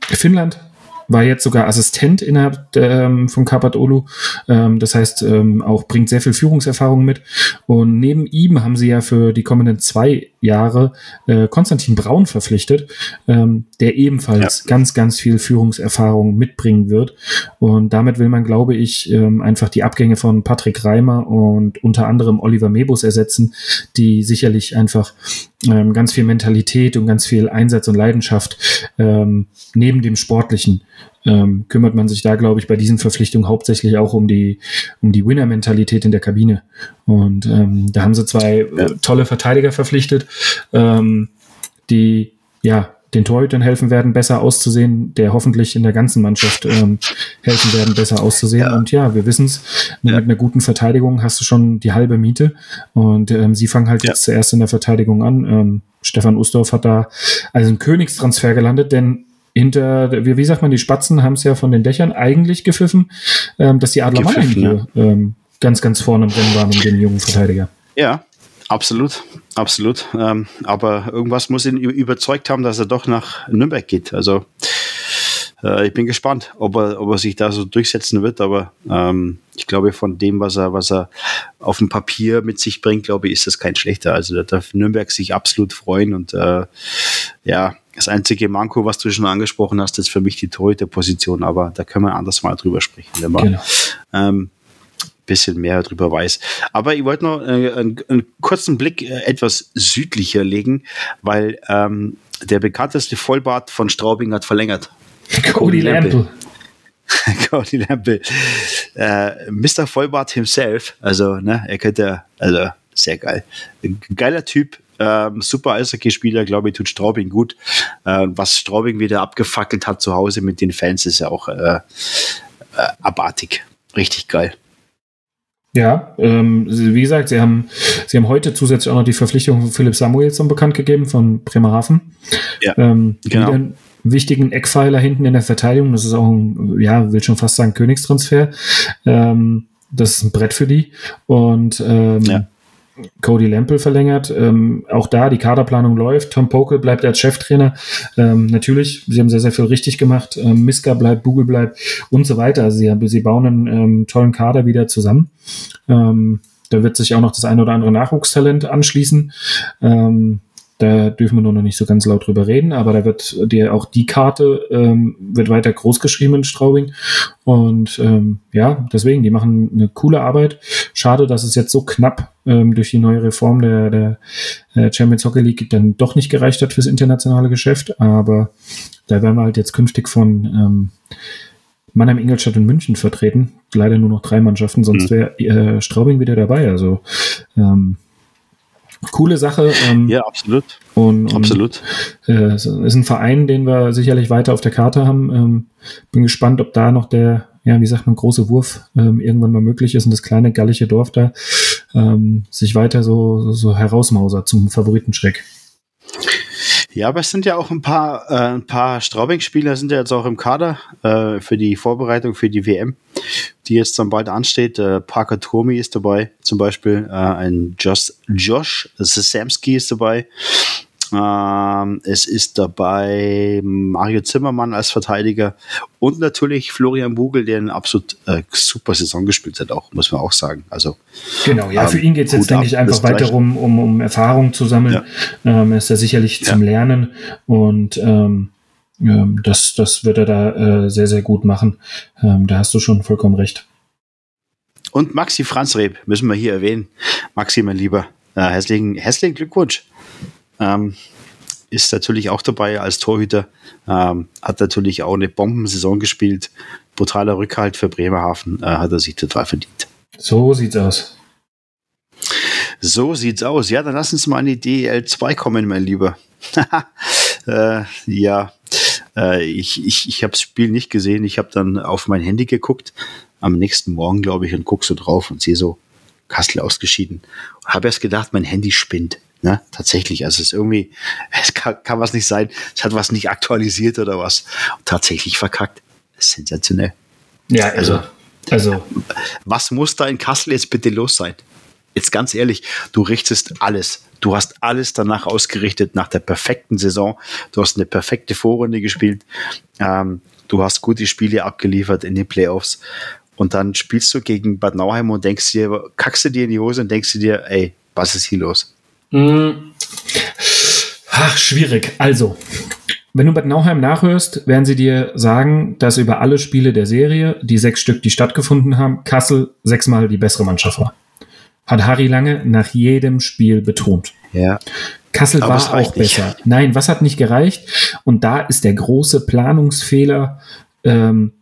Finnland, war jetzt sogar Assistent innerhalb ähm, von Kapat Olu. Ähm, das heißt, ähm, auch bringt sehr viel Führungserfahrung mit. Und neben ihm haben sie ja für die kommenden zwei Jahre äh, Konstantin Braun verpflichtet, ähm, der ebenfalls ja. ganz, ganz viel Führungserfahrung mitbringen wird. Und damit will man, glaube ich, ähm, einfach die Abgänge von Patrick Reimer und unter anderem Oliver Mebus ersetzen, die sicherlich einfach ähm, ganz viel Mentalität und ganz viel Einsatz und Leidenschaft ähm, neben dem Sportlichen ähm, kümmert man sich da, glaube ich, bei diesen Verpflichtungen hauptsächlich auch um die, um die Winner-Mentalität in der Kabine. Und ähm, da haben sie zwei äh, tolle Verteidiger verpflichtet, ähm, die ja den Torhütern helfen werden, besser auszusehen, der hoffentlich in der ganzen Mannschaft ähm, helfen werden, besser auszusehen. Ja. Und ja, wir wissen es, mit einer guten Verteidigung hast du schon die halbe Miete. Und ähm, sie fangen halt ja. jetzt zuerst in der Verteidigung an. Ähm, Stefan Ustorf hat da also einen Königstransfer gelandet, denn hinter, wie, wie sagt man, die Spatzen haben es ja von den Dächern eigentlich gepfiffen, ähm, dass die Adler Mannheim hier ähm, ganz, ganz vorne im Rennen waren um den jungen Verteidiger. Ja, absolut, absolut. Ähm, aber irgendwas muss ihn überzeugt haben, dass er doch nach Nürnberg geht. Also äh, ich bin gespannt, ob er, ob er sich da so durchsetzen wird. Aber ähm, ich glaube, von dem, was er, was er auf dem Papier mit sich bringt, glaube ich, ist das kein schlechter. Also da darf Nürnberg sich absolut freuen und äh, ja, das einzige Manko, was du schon angesprochen hast, ist für mich die Torhüter-Position, aber da können wir anders mal drüber sprechen, wenn man genau. ähm, bisschen mehr drüber weiß. Aber ich wollte noch äh, einen, einen, kurzen Blick äh, etwas südlicher legen, weil ähm, der bekannteste Vollbart von Straubing hat verlängert. Cody Lample. Cody Lample. Äh, Mr. Vollbart himself, also ne, er könnte, also sehr geil. Geiler Typ, ähm, super Eishockey-Spieler, glaube ich, tut Straubing gut. Äh, was Straubing wieder abgefackelt hat zu Hause mit den Fans, ist ja auch äh, äh, abartig. Richtig geil. Ja, ähm, wie gesagt, sie haben, sie haben heute zusätzlich auch noch die Verpflichtung von Philipp Samuelsson bekannt gegeben von Bremerhaven. Ja, ähm, genau. einen wichtigen Eckpfeiler hinten in der Verteidigung. Das ist auch ein, ja, will schon fast sagen, Königstransfer. Ähm, das ist ein Brett für die. Und ähm, ja. Cody Lample verlängert. Ähm, auch da, die Kaderplanung läuft. Tom Pokel bleibt als Cheftrainer. Ähm, natürlich, sie haben sehr, sehr viel richtig gemacht. Ähm, Miska bleibt, Google bleibt und so weiter. Also sie, haben, sie bauen einen ähm, tollen Kader wieder zusammen. Ähm, da wird sich auch noch das ein oder andere Nachwuchstalent anschließen. Ähm, da dürfen wir nur noch nicht so ganz laut drüber reden, aber da wird dir auch die Karte ähm, wird weiter groß geschrieben in Straubing. Und ähm, ja, deswegen, die machen eine coole Arbeit. Schade, dass es jetzt so knapp ähm, durch die neue Reform der, der äh, Champions Hockey League dann doch nicht gereicht hat fürs internationale Geschäft. Aber da werden wir halt jetzt künftig von ähm, Mannheim, Ingolstadt und München vertreten. Leider nur noch drei Mannschaften, sonst mhm. wäre äh, Straubing wieder dabei. Also ähm, coole Sache. Ähm, ja, absolut. Und, und absolut. Äh, ist ein Verein, den wir sicherlich weiter auf der Karte haben. Ähm, bin gespannt, ob da noch der, ja, wie sagt man, große Wurf ähm, irgendwann mal möglich ist und das kleine gallische Dorf da ähm, sich weiter so, so herausmausert zum Favoritenschreck. Ja, aber es sind ja auch ein paar, äh, ein paar Straubing-Spieler sind ja jetzt auch im Kader äh, für die Vorbereitung für die WM, die jetzt dann bald ansteht. Äh, Parker Turmi ist dabei, zum Beispiel. Äh, ein Josh, Josh Samsky ist dabei. Ähm, es ist dabei Mario Zimmermann als Verteidiger und natürlich Florian Bugel, der eine absolut äh, super Saison gespielt hat, auch, muss man auch sagen. Also, genau, ja, ähm, für ihn geht es jetzt, denke ich, einfach weiter um, um, um Erfahrung zu sammeln. Ja. Ähm, er ist ja sicherlich ja. zum Lernen und ähm, ähm, das, das wird er da äh, sehr, sehr gut machen. Ähm, da hast du schon vollkommen recht. Und Maxi Franzreb müssen wir hier erwähnen. Maxi, mein Lieber, äh, herzlichen, herzlichen Glückwunsch ähm, ist natürlich auch dabei als Torhüter. Ähm, hat natürlich auch eine Bombensaison gespielt. Brutaler Rückhalt für Bremerhaven äh, hat er sich total verdient. So sieht's aus. So sieht's aus. Ja, dann lass uns mal in die DL2 kommen, mein Lieber. äh, ja, äh, ich, ich, ich habe das Spiel nicht gesehen. Ich habe dann auf mein Handy geguckt, am nächsten Morgen, glaube ich, und guck so drauf und sehe so, Kassel ausgeschieden. Habe erst gedacht, mein Handy spinnt. Ne? Tatsächlich, also es ist irgendwie, es kann, kann was nicht sein, es hat was nicht aktualisiert oder was. Und tatsächlich verkackt. Sensationell. Ja, also, also. Was muss da in Kassel jetzt bitte los sein? Jetzt ganz ehrlich, du richtest alles. Du hast alles danach ausgerichtet, nach der perfekten Saison. Du hast eine perfekte Vorrunde gespielt. Ähm, du hast gute Spiele abgeliefert in den Playoffs. Und dann spielst du gegen Bad Nauheim und denkst dir, kackst du dir in die Hose und denkst dir, ey, was ist hier los? Hm. Ach, schwierig. Also, wenn du Bad Nauheim nachhörst, werden sie dir sagen, dass über alle Spiele der Serie, die sechs Stück, die stattgefunden haben, Kassel sechsmal die bessere Mannschaft war. Hat Harry Lange nach jedem Spiel betont. Ja. Kassel Aber war auch besser. Nicht. Nein, was hat nicht gereicht? Und da ist der große Planungsfehler, ähm,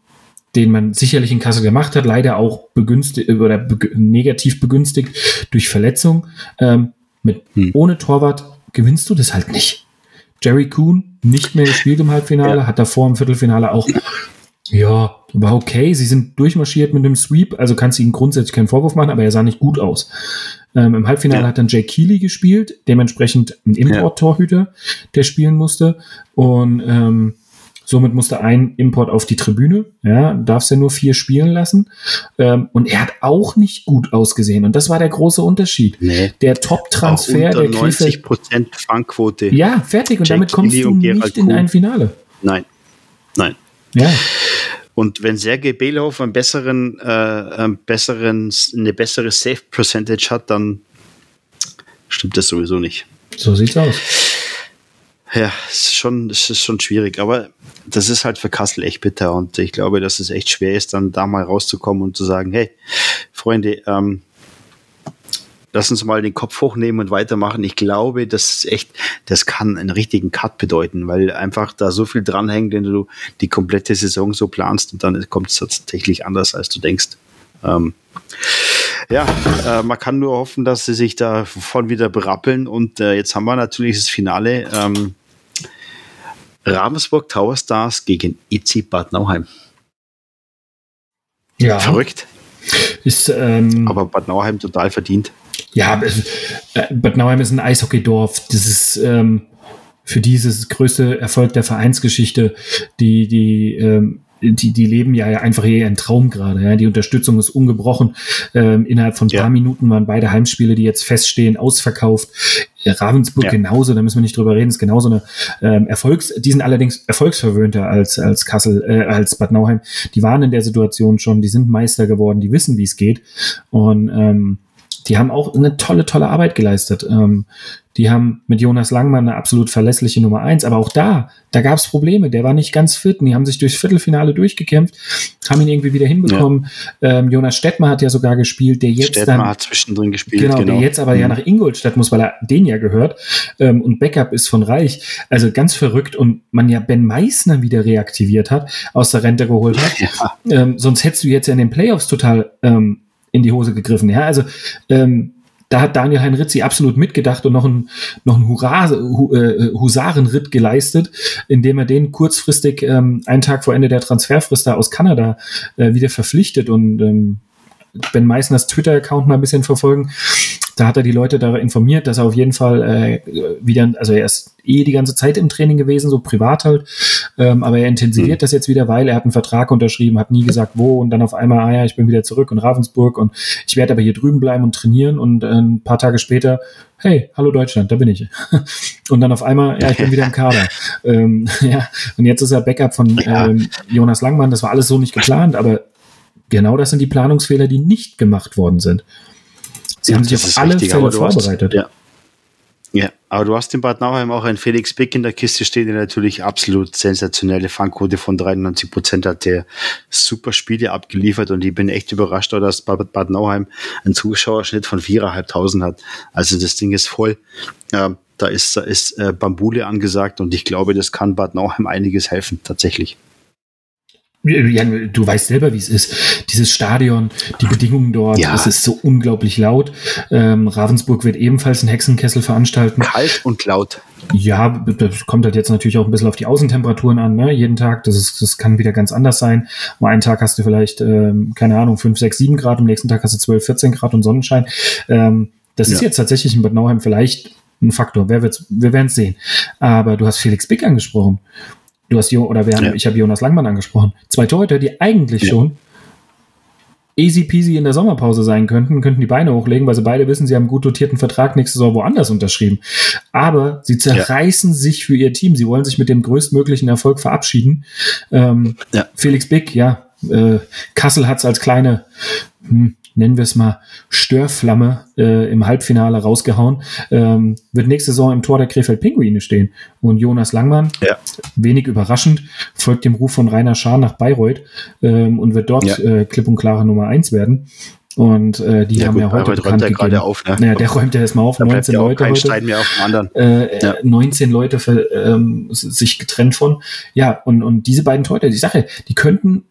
den man sicherlich in Kassel gemacht hat, leider auch begünstigt oder be negativ begünstigt durch Verletzung. Ähm, mit hm. ohne Torwart gewinnst du das halt nicht. Jerry Kuhn nicht mehr gespielt im Halbfinale, Ja. hat davor im Viertelfinale auch, ja, war okay. Sie sind durchmarschiert mit einem Sweep, also kannst du ihnen grundsätzlich keinen Vorwurf machen, aber er sah nicht gut aus. Ähm, Im Halbfinale Ja. hat dann Jay Keeley gespielt, dementsprechend ein Import-Torhüter, der spielen musste. Und ähm, somit musste ein Import auf die Tribüne. Ja, darfst ja nur vier spielen lassen. Ähm, und er hat auch nicht gut ausgesehen. Und das war der große Unterschied. Nee. Der Top-Transfer der 90 Krefeld. Prozent Fangquote. Ja, fertig. Und Jake damit kommst Keely du nicht in ein Finale. Nein. Nein. Ja. Und wenn Sergei Belov einen besseren, äh, einen besseren, eine bessere Safe Percentage hat, dann stimmt das sowieso nicht. So sieht's aus. Ja, es ist schon, es ist schon schwierig, aber das ist halt für Kassel echt bitter und ich glaube, dass es echt schwer ist, dann da mal rauszukommen und zu sagen, hey, Freunde, ähm, lass uns mal den Kopf hochnehmen und weitermachen. Ich glaube, das ist echt, das kann einen richtigen Cut bedeuten, weil einfach da so viel dranhängt, wenn du die komplette Saison so planst und dann kommt es tatsächlich anders, als du denkst. Ähm, ja, äh, man kann nur hoffen, dass sie sich davon wieder berappeln. Und äh, jetzt haben wir natürlich das Finale. Ähm, Ravensburg Tower Stars gegen EC Bad Nauheim. Ja. Verrückt, Ist, ähm, aber Bad Nauheim total verdient. Ja, äh, Bad Nauheim ist ein Eishockeydorf. Das ist ähm, für dieses größte Erfolg der Vereinsgeschichte. Die, die, ähm, die, die leben ja einfach hier ihren Traum gerade. Ja. Die Unterstützung ist ungebrochen. Ähm, innerhalb von ein Ja. paar Minuten waren beide Heimspiele, die jetzt feststehen, ausverkauft. Äh, Ravensburg Ja. genauso, da müssen wir nicht drüber reden, ist genauso eine ähm, Erfolgs, die sind allerdings erfolgsverwöhnter als, als Kassel, äh, als Bad Nauheim. Die waren in der Situation schon, die sind Meister geworden, die wissen, wie es geht. Und ähm, die haben auch eine tolle, tolle Arbeit geleistet. Ähm, die haben mit Jonas Langmann eine absolut verlässliche Nummer eins, aber auch da, da gab es Probleme. Der war nicht ganz fit. Und die haben sich durchs Viertelfinale durchgekämpft, haben ihn irgendwie wieder hinbekommen. Ähm, Jonas Stettmer hat ja sogar gespielt, der jetzt Stettmer dann hat zwischendrin gespielt. Genau, der jetzt aber ja Mhm. nach Ingolstadt muss, weil er den ja gehört. Ähm, und Backup ist von Reich. Also ganz verrückt. Und man ja Ben Meissner wieder reaktiviert hat, aus der Rente geholt hat. Ja, Ähm, sonst hättest du jetzt ja in den Playoffs total ähm, in die Hose gegriffen. Ja, also ähm, da hat Daniel Heinritzi absolut mitgedacht und noch ein noch ein Hurra, hu, äh, Husarenritt geleistet, indem er den kurzfristig ähm, einen Tag vor Ende der Transferfrist da aus Kanada äh, wieder verpflichtet und ähm, Ben Meissners Twitter-Account mal ein bisschen verfolgen. Da hat er die Leute darüber informiert, dass er auf jeden Fall äh, wieder, also er ist eh die ganze Zeit im Training gewesen, so privat halt, ähm, aber er intensiviert Mhm. das jetzt wieder, weil er hat einen Vertrag unterschrieben, hat nie gesagt, wo und dann auf einmal, ah ja, ich bin wieder zurück in Ravensburg und ich werde aber hier drüben bleiben und trainieren und äh, ein paar Tage später, hey, hallo Deutschland, da bin ich. Und dann auf einmal, ja, ich bin wieder im Kader. ähm, ja, und jetzt ist er Backup von ähm, Jonas Langmann, das war alles so nicht geplant, aber genau das sind die Planungsfehler, die nicht gemacht worden sind. Sie haben sich auf alle richtig, Fälle hast- vorbereitet. Ja. ja, aber du hast in Bad Nauheim auch einen Felix Bick in der Kiste stehen, der natürlich absolut sensationelle Fangquote von 93 Prozent hat, der super Spiele abgeliefert und ich bin echt überrascht, dass Bad Bad Nauheim einen Zuschauerschnitt von 4.500 hat. Also das Ding ist voll. Ähm, da ist, da ist äh, Bambule angesagt und ich glaube, das kann Bad Nauheim einiges helfen, tatsächlich. Ja, du weißt selber, wie es ist. Dieses Stadion, die Bedingungen dort, Ja. es ist so unglaublich laut. Ähm, Ravensburg wird ebenfalls einen Hexenkessel veranstalten. Kalt und laut. Ja, das kommt halt jetzt natürlich auch ein bisschen auf die Außentemperaturen an, ne? Jeden Tag, das ist, das kann wieder ganz anders sein. Am einen Tag hast du vielleicht, ähm, keine Ahnung, 5, 6, 7 Grad, am nächsten Tag hast du 12, 14 Grad und Sonnenschein. Ähm, das ist Ja. jetzt tatsächlich in Bad Nauheim vielleicht ein Faktor. Wer wird's, wir werden es sehen. Aber du hast Felix Bick angesprochen. Du hast jo oder wir haben, Ja. ich habe Jonas Langmann angesprochen. Zwei Torhüter, die eigentlich Ja. schon easy peasy in der Sommerpause sein könnten, könnten die Beine hochlegen, weil sie beide wissen, sie haben einen gut dotierten Vertrag nächste Saison woanders unterschrieben. Aber sie zerreißen sich für ihr Team. Sie wollen sich mit dem größtmöglichen Erfolg verabschieden. Ähm, Ja. Felix Bick, ja, äh, Kassel hat es als kleine, hm, nennen wir es mal, Störflamme äh, im Halbfinale rausgehauen. Ähm, wird nächste Saison im Tor der Krefeld Pinguine stehen. Und Jonas Langmann, Ja. wenig überraschend, folgt dem Ruf von Rainer Schahn nach Bayreuth ähm, und wird dort Ja. äh, klipp und klare Nummer eins werden. Und äh, die haben gut, ja heute Bayreuth räumt er gerade auf. Ne? Naja, der räumt ja erstmal auf, da bleibt 19 ja Leute kein heute Stein mehr auf dem anderen. äh, Ja. 19 Leute ver, ähm, sich getrennt von. Ja, und, und diese beiden Torhüter, die Sache, die könnten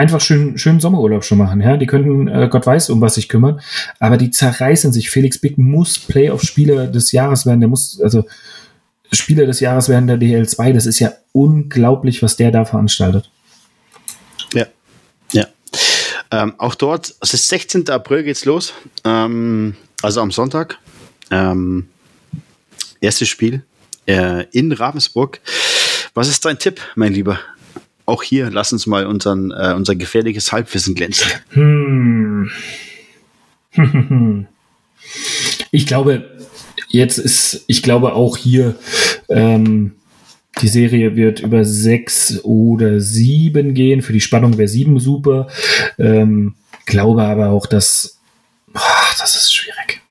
einfach schön, schönen Sommerurlaub schon machen, ja. Die könnten, äh, Gott weiß, um was sich kümmern, aber die zerreißen sich. Felix Bick muss Playoff-Spieler des Jahres werden, der muss, also Spieler des Jahres werden der DL2. Das ist ja unglaublich, was der da veranstaltet. Ja, ja. Ähm, auch dort, es ist 16. April geht's los. Ähm, also am Sonntag. Ähm, erstes Spiel äh, in Ravensburg. Was ist dein Tipp, mein Lieber? Auch hier, lass uns mal unseren, äh, unser gefährliches Halbwissen glänzen. Hm. ich glaube, jetzt ist, ich glaube auch hier, ähm, die Serie wird über sechs oder sieben gehen. Für die Spannung wäre sieben super. Ähm, glaube aber auch, dass boah, das ist schwierig.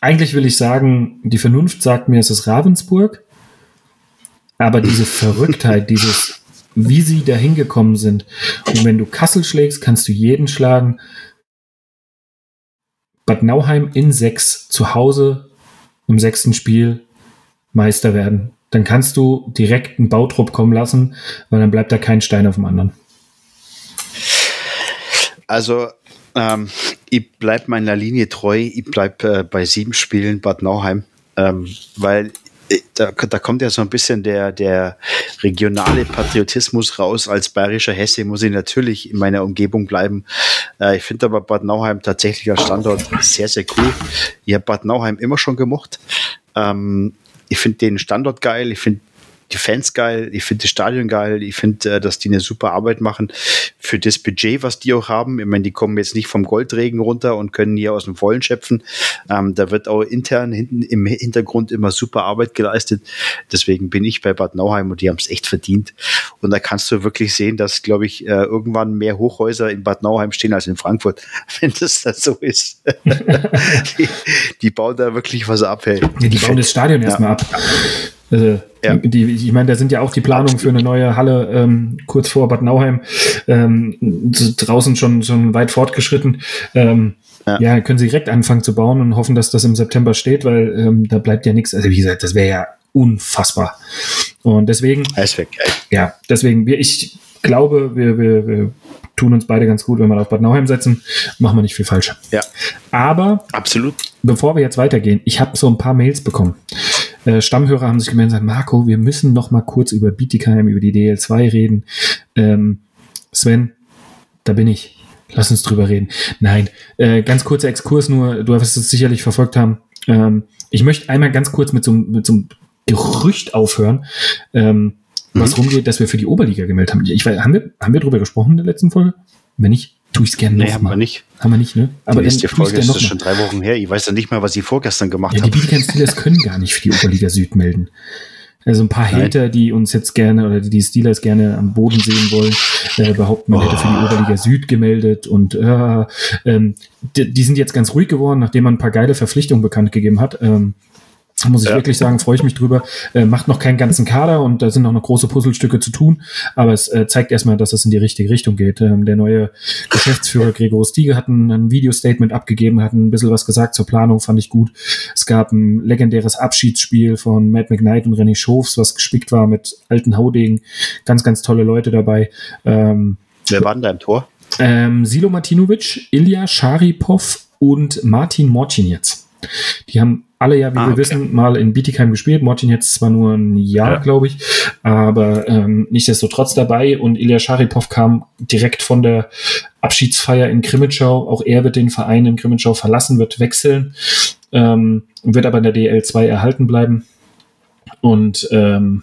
Eigentlich will ich sagen, die Vernunft sagt mir, es ist Ravensburg. Aber diese Verrücktheit, dieses, wie sie da hingekommen sind. Und wenn du Kassel schlägst, kannst du jeden schlagen. Bad Nauheim in sechs zu Hause im sechsten Spiel Meister werden. Dann kannst du direkt einen Bautrupp kommen lassen, weil dann bleibt da kein Stein auf dem anderen. Also, ähm, ich bleibe meiner Linie treu. Ich bleibe äh, bei sieben Spielen Bad Nauheim, ähm, weil da, da, kommt ja so ein bisschen der, der regionale Patriotismus raus. Als bayerischer Hesse muss ich natürlich in meiner Umgebung bleiben. Äh, ich finde aber Bad Nauheim tatsächlich als Standort sehr, sehr cool. Ich habe Bad Nauheim immer schon gemocht. Ähm, ich finde den Standort geil. Ich finde die Fans geil, ich finde das Stadion geil, ich finde, äh, dass die eine super Arbeit machen für das Budget, was die auch haben. Ich meine, die kommen jetzt nicht vom Goldregen runter und können hier aus dem Vollen schöpfen. Ähm, da wird auch intern hinten im Hintergrund immer super Arbeit geleistet. Deswegen bin ich bei Bad Nauheim und die haben es echt verdient. Und da kannst du wirklich sehen, dass, glaube ich, äh, irgendwann mehr Hochhäuser in Bad Nauheim stehen als in Frankfurt, wenn das dann so ist. die, die, bauen da wirklich was ab. Hey. Ja, die bauen das Stadion erstmal ab. Also, ja. die, ich meine, da sind ja auch die Planungen für eine neue Halle ähm, kurz vor Bad Nauheim ähm, draußen schon, schon weit fortgeschritten. Ähm, ja. ja. können sie direkt anfangen zu bauen und hoffen, dass das im September steht, weil ähm, da bleibt ja nichts. Also wie gesagt, das wäre ja unfassbar. Und deswegen, ja, deswegen, wir, ich glaube, wir, wir, wir tun uns beide ganz gut, wenn wir auf Bad Nauheim setzen. Machen wir nicht viel falsch. Ja. Aber absolut. Bevor wir jetzt weitergehen, ich habe so ein paar Mails bekommen. Äh, Stammhörer haben sich gemeldet, Marco, wir müssen noch mal kurz über Bietigheim, über die DL2 reden. Ähm, Sven, da bin ich. Lass uns drüber reden. Nein, äh, ganz kurzer Exkurs nur, du wirst es sicherlich verfolgt haben. Ähm, ich möchte einmal ganz kurz mit so, mit so einem Gerücht aufhören, ähm, was mhm. rumgeht, dass wir für die Oberliga gemeldet haben. Ich weiß, haben wir, haben wir drüber gesprochen in der letzten Folge? Wenn nicht, tue ich es gerne nee, haben wir nicht. Haben wir nicht, ne? Aber die nächste Folge ist schon drei Wochen her. Ich weiß ja nicht mal, was sie vorgestern gemacht ja, haben. Die Bietigheim Steelers können gar nicht für die Oberliga Süd melden. Also ein paar Nein. Hater, die uns jetzt gerne oder die, die Steelers gerne am Boden sehen wollen, äh, behaupten, man oh. hätte für die Oberliga Süd gemeldet und äh, ähm, die, die, sind jetzt ganz ruhig geworden, nachdem man ein paar geile Verpflichtungen bekannt gegeben hat. Ähm, muss ich ja. wirklich sagen, freue ich mich drüber. Äh, macht noch keinen ganzen Kader und da sind auch noch große Puzzlestücke zu tun, aber es äh, zeigt erstmal, dass es in die richtige Richtung geht. Ähm, der neue Geschäftsführer Gregor Stiege hat ein, ein Video-Statement abgegeben, hat ein bisschen was gesagt zur Planung, fand ich gut. Es gab ein legendäres Abschiedsspiel von Matt McKnight und René Schofs, was gespickt war mit alten Haudegen. Ganz, ganz tolle Leute dabei. Ähm, Wer war denn da im Tor? Ähm, Silo Martinovic, Ilya Sharipov und Martin Morcinec. Die haben alle ja, wie ah, wir okay. wissen, mal in Bietigheim gespielt. Martin jetzt zwar nur ein Jahr, ja. glaube ich, aber ähm, nichtsdestotrotz dabei. Und Ilya Sharipov kam direkt von der Abschiedsfeier in Krimitschau. Auch er wird den Verein in Krimitschau verlassen, wird wechseln, ähm, wird aber in der DL2 erhalten bleiben. Und ähm,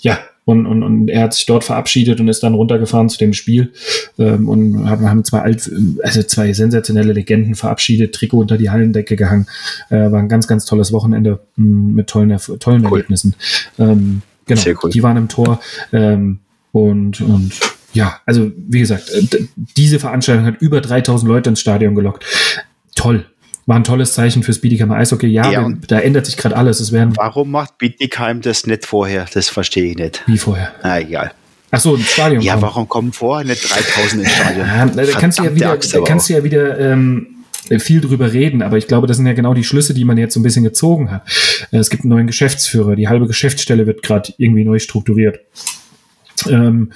ja, und, und, und er hat sich dort verabschiedet und ist dann runtergefahren zu dem Spiel ähm, und haben, haben zwei alt, also zwei sensationelle Legenden verabschiedet, Trikot unter die Hallendecke gehangen. Äh, war ein ganz, ganz tolles Wochenende mh, mm, mit tollen, tollen cool. Erlebnissen. Ähm, genau, cool. die waren im Tor ähm, und, und ja, also wie gesagt, äh, diese Veranstaltung hat über 3000 Leute ins Stadion gelockt. Toll, war ein tolles Zeichen fürs Bietigheim Eishockey. Ja, ja wenn, da ändert sich gerade alles. Es werden Warum macht Bietigheim das nicht vorher? Das verstehe ich nicht. Wie vorher? Na, egal. Ach so, ins Stadion. Ja, kommen. warum kommen vorher nicht 3000 ins Stadion? Ja, da kannst du ja wieder, da kannst du ja wieder ähm, viel drüber reden, aber ich glaube, das sind ja genau die Schlüsse, die man jetzt so ein bisschen gezogen hat. Äh, es gibt einen neuen Geschäftsführer, die halbe Geschäftsstelle wird gerade irgendwie neu strukturiert. Ähm,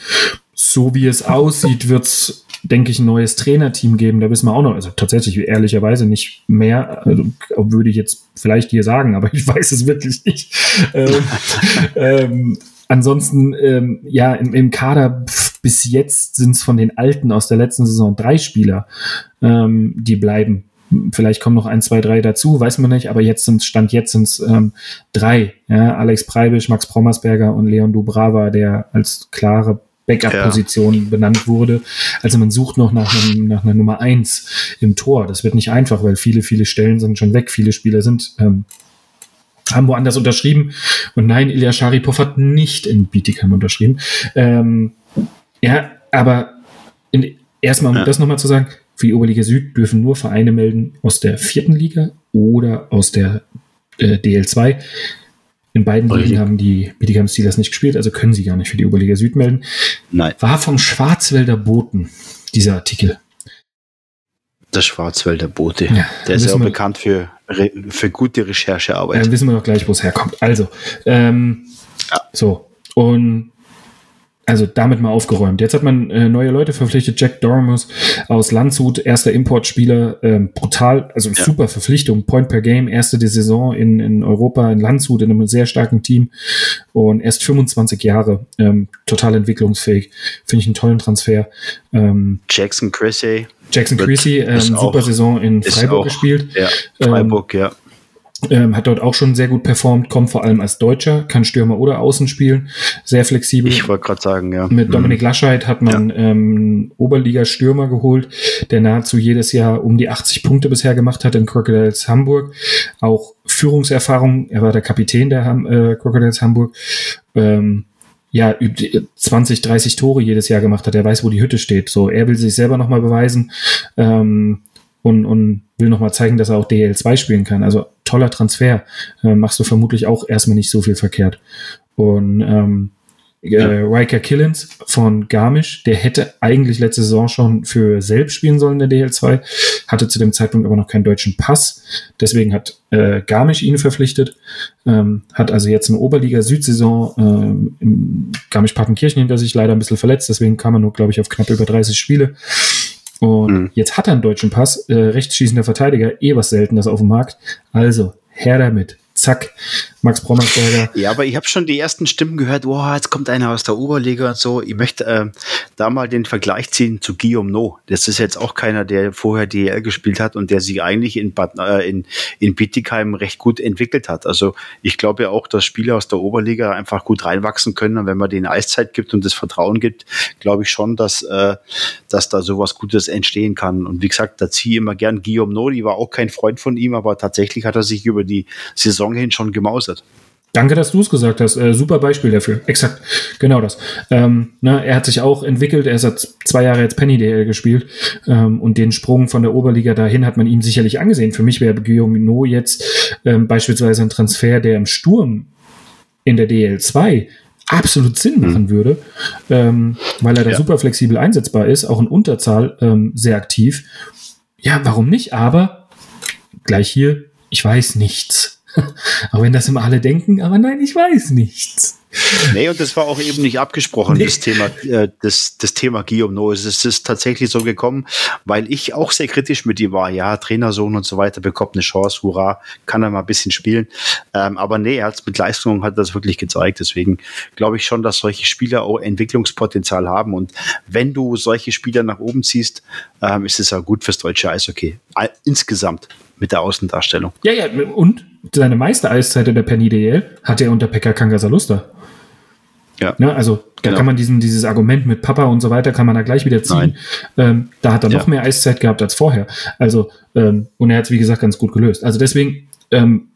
so wie es aussieht, wird's denke ich, ein neues Trainerteam geben. Da wissen wir auch noch, also tatsächlich ehrlicherweise nicht mehr, also, würde ich jetzt vielleicht hier sagen, aber ich weiß es wirklich nicht. ähm, ähm, ansonsten, ähm, ja, im, im Kader pf, bis jetzt sind es von den Alten aus der letzten Saison drei Spieler, ähm, die bleiben. Vielleicht kommen noch ein, zwei, drei dazu, weiß man nicht, aber jetzt sind Stand jetzt sind es ähm, drei. Ja? Alex Preibisch, Max Prommersberger und Leon Dubrava, der als klare Backup-Position ja. benannt wurde. Also man sucht noch nach, einem, nach einer Nummer eins im Tor. Das wird nicht einfach, weil viele, viele Stellen sind schon weg. Viele Spieler sind ähm, haben woanders unterschrieben. Und nein, Ilya Sharipov hat nicht in Bietigheim unterschrieben. Ähm, ja, aber in, erstmal, um ja. das nochmal zu sagen, für die Oberliga Süd dürfen nur Vereine melden aus der vierten Liga oder aus der äh, DL2. In beiden Oberliga. Ligen haben die Bietigheim Steelers nicht gespielt, also können sie gar nicht für die Oberliga Süd melden. Nein. War vom Schwarzwälder Boten, dieser Artikel. Der Schwarzwälder Bote. Ja, der ist ja auch bekannt für, für gute Recherchearbeit. Dann wissen wir doch gleich, wo es herkommt. Also, ähm, ja. so. Und also damit mal aufgeräumt. Jetzt hat man äh, neue Leute verpflichtet. Jack Dormus aus Landshut, erster Importspieler, ähm, brutal, also ja. super Verpflichtung. Point per Game, erste der Saison in, in Europa, in Landshut, in einem sehr starken Team und erst 25 Jahre, ähm, total entwicklungsfähig. Finde ich einen tollen Transfer. Ähm, Jackson Chrissy. Jackson Chrissy, ähm, super Saison in Freiburg auch, gespielt. Ja, Freiburg, ähm, ja. Ähm, hat dort auch schon sehr gut performt, kommt vor allem als Deutscher, kann Stürmer oder Außen spielen, sehr flexibel. Ich wollte gerade sagen, ja. Mit Dominik mhm. Lascheid hat man ja. ähm, Oberliga-Stürmer geholt, der nahezu jedes Jahr um die 80 Punkte bisher gemacht hat in Crocodiles Hamburg. Auch Führungserfahrung, er war der Kapitän der Ham äh, Crocodiles Hamburg. Ähm, ja, 20, 30 Tore jedes Jahr gemacht hat. Er weiß, wo die Hütte steht. So, er will sich selber nochmal beweisen. Ähm, und, und will nochmal zeigen, dass er auch DL2 spielen kann. Also toller Transfer. Äh, machst du vermutlich auch erstmal nicht so viel verkehrt. Und ähm, äh. Riker Killens von Garmisch, der hätte eigentlich letzte Saison schon für selbst spielen sollen in der DL2, hatte zu dem Zeitpunkt aber noch keinen deutschen Pass. Deswegen hat äh, Garmisch ihn verpflichtet, ähm, hat also jetzt eine Oberliga-Südsaison ähm, im Garmisch-Partenkirchen hinter sich, leider ein bisschen verletzt, deswegen kam er nur, glaube ich, auf knapp über 30 Spiele. Und mhm. jetzt hat er einen deutschen Pass, äh, rechtsschießender Verteidiger, eh was Seltenes auf dem Markt. Also, her damit zack, Max Brommersberger. Ja, aber ich habe schon die ersten Stimmen gehört, wow, jetzt kommt einer aus der Oberliga und so. Ich möchte äh, da mal den Vergleich ziehen zu Guillaume No. Das ist jetzt auch keiner, der vorher DL gespielt hat und der sich eigentlich in, Bad, äh, in, in Bittigheim recht gut entwickelt hat. Also ich glaube ja auch, dass Spieler aus der Oberliga einfach gut reinwachsen können und wenn man denen Eiszeit gibt und das Vertrauen gibt, glaube ich schon, dass, äh, dass da sowas Gutes entstehen kann. Und wie gesagt, da ziehe ich immer gern Guillaume No, die war auch kein Freund von ihm, aber tatsächlich hat er sich über die Saison hin schon gemausert. Danke, dass du es gesagt hast. Äh, super Beispiel dafür. Exakt. Genau das. Ähm, ne, er hat sich auch entwickelt. Er hat zwei Jahre jetzt Penny DL gespielt. Ähm, und den Sprung von der Oberliga dahin hat man ihm sicherlich angesehen. Für mich wäre Guillaume Minot jetzt ähm, beispielsweise ein Transfer, der im Sturm in der DL2 absolut Sinn machen mhm. würde, ähm, weil er da ja. super flexibel einsetzbar ist, auch in Unterzahl ähm, sehr aktiv. Ja, warum nicht? Aber gleich hier, ich weiß nichts. Auch wenn das immer alle denken, aber nein, ich weiß nichts. Nee, und das war auch eben nicht abgesprochen, nee. das Thema, äh, das, das Thema Guillaume No. Es ist tatsächlich so gekommen, weil ich auch sehr kritisch mit ihm war. Ja, Trainersohn und so weiter bekommt eine Chance, hurra, kann er mal ein bisschen spielen. Ähm, aber nee, er hat mit Leistung hat das wirklich gezeigt. Deswegen glaube ich schon, dass solche Spieler auch Entwicklungspotenzial haben. Und wenn du solche Spieler nach oben ziehst, ähm, ist es ja gut fürs deutsche Eishockey. Insgesamt mit der Außendarstellung. Ja, ja, und seine meiste Eiszeit in der Penny DL hat er unter Pekka Kangasalusta. Ja. Ne, also da genau. kann man diesen, dieses Argument mit Papa und so weiter, kann man da gleich wieder ziehen. Ähm, da hat er ja. noch mehr Eiszeit gehabt als vorher. Also, ähm, und er hat es, wie gesagt, ganz gut gelöst. Also deswegen, ähm,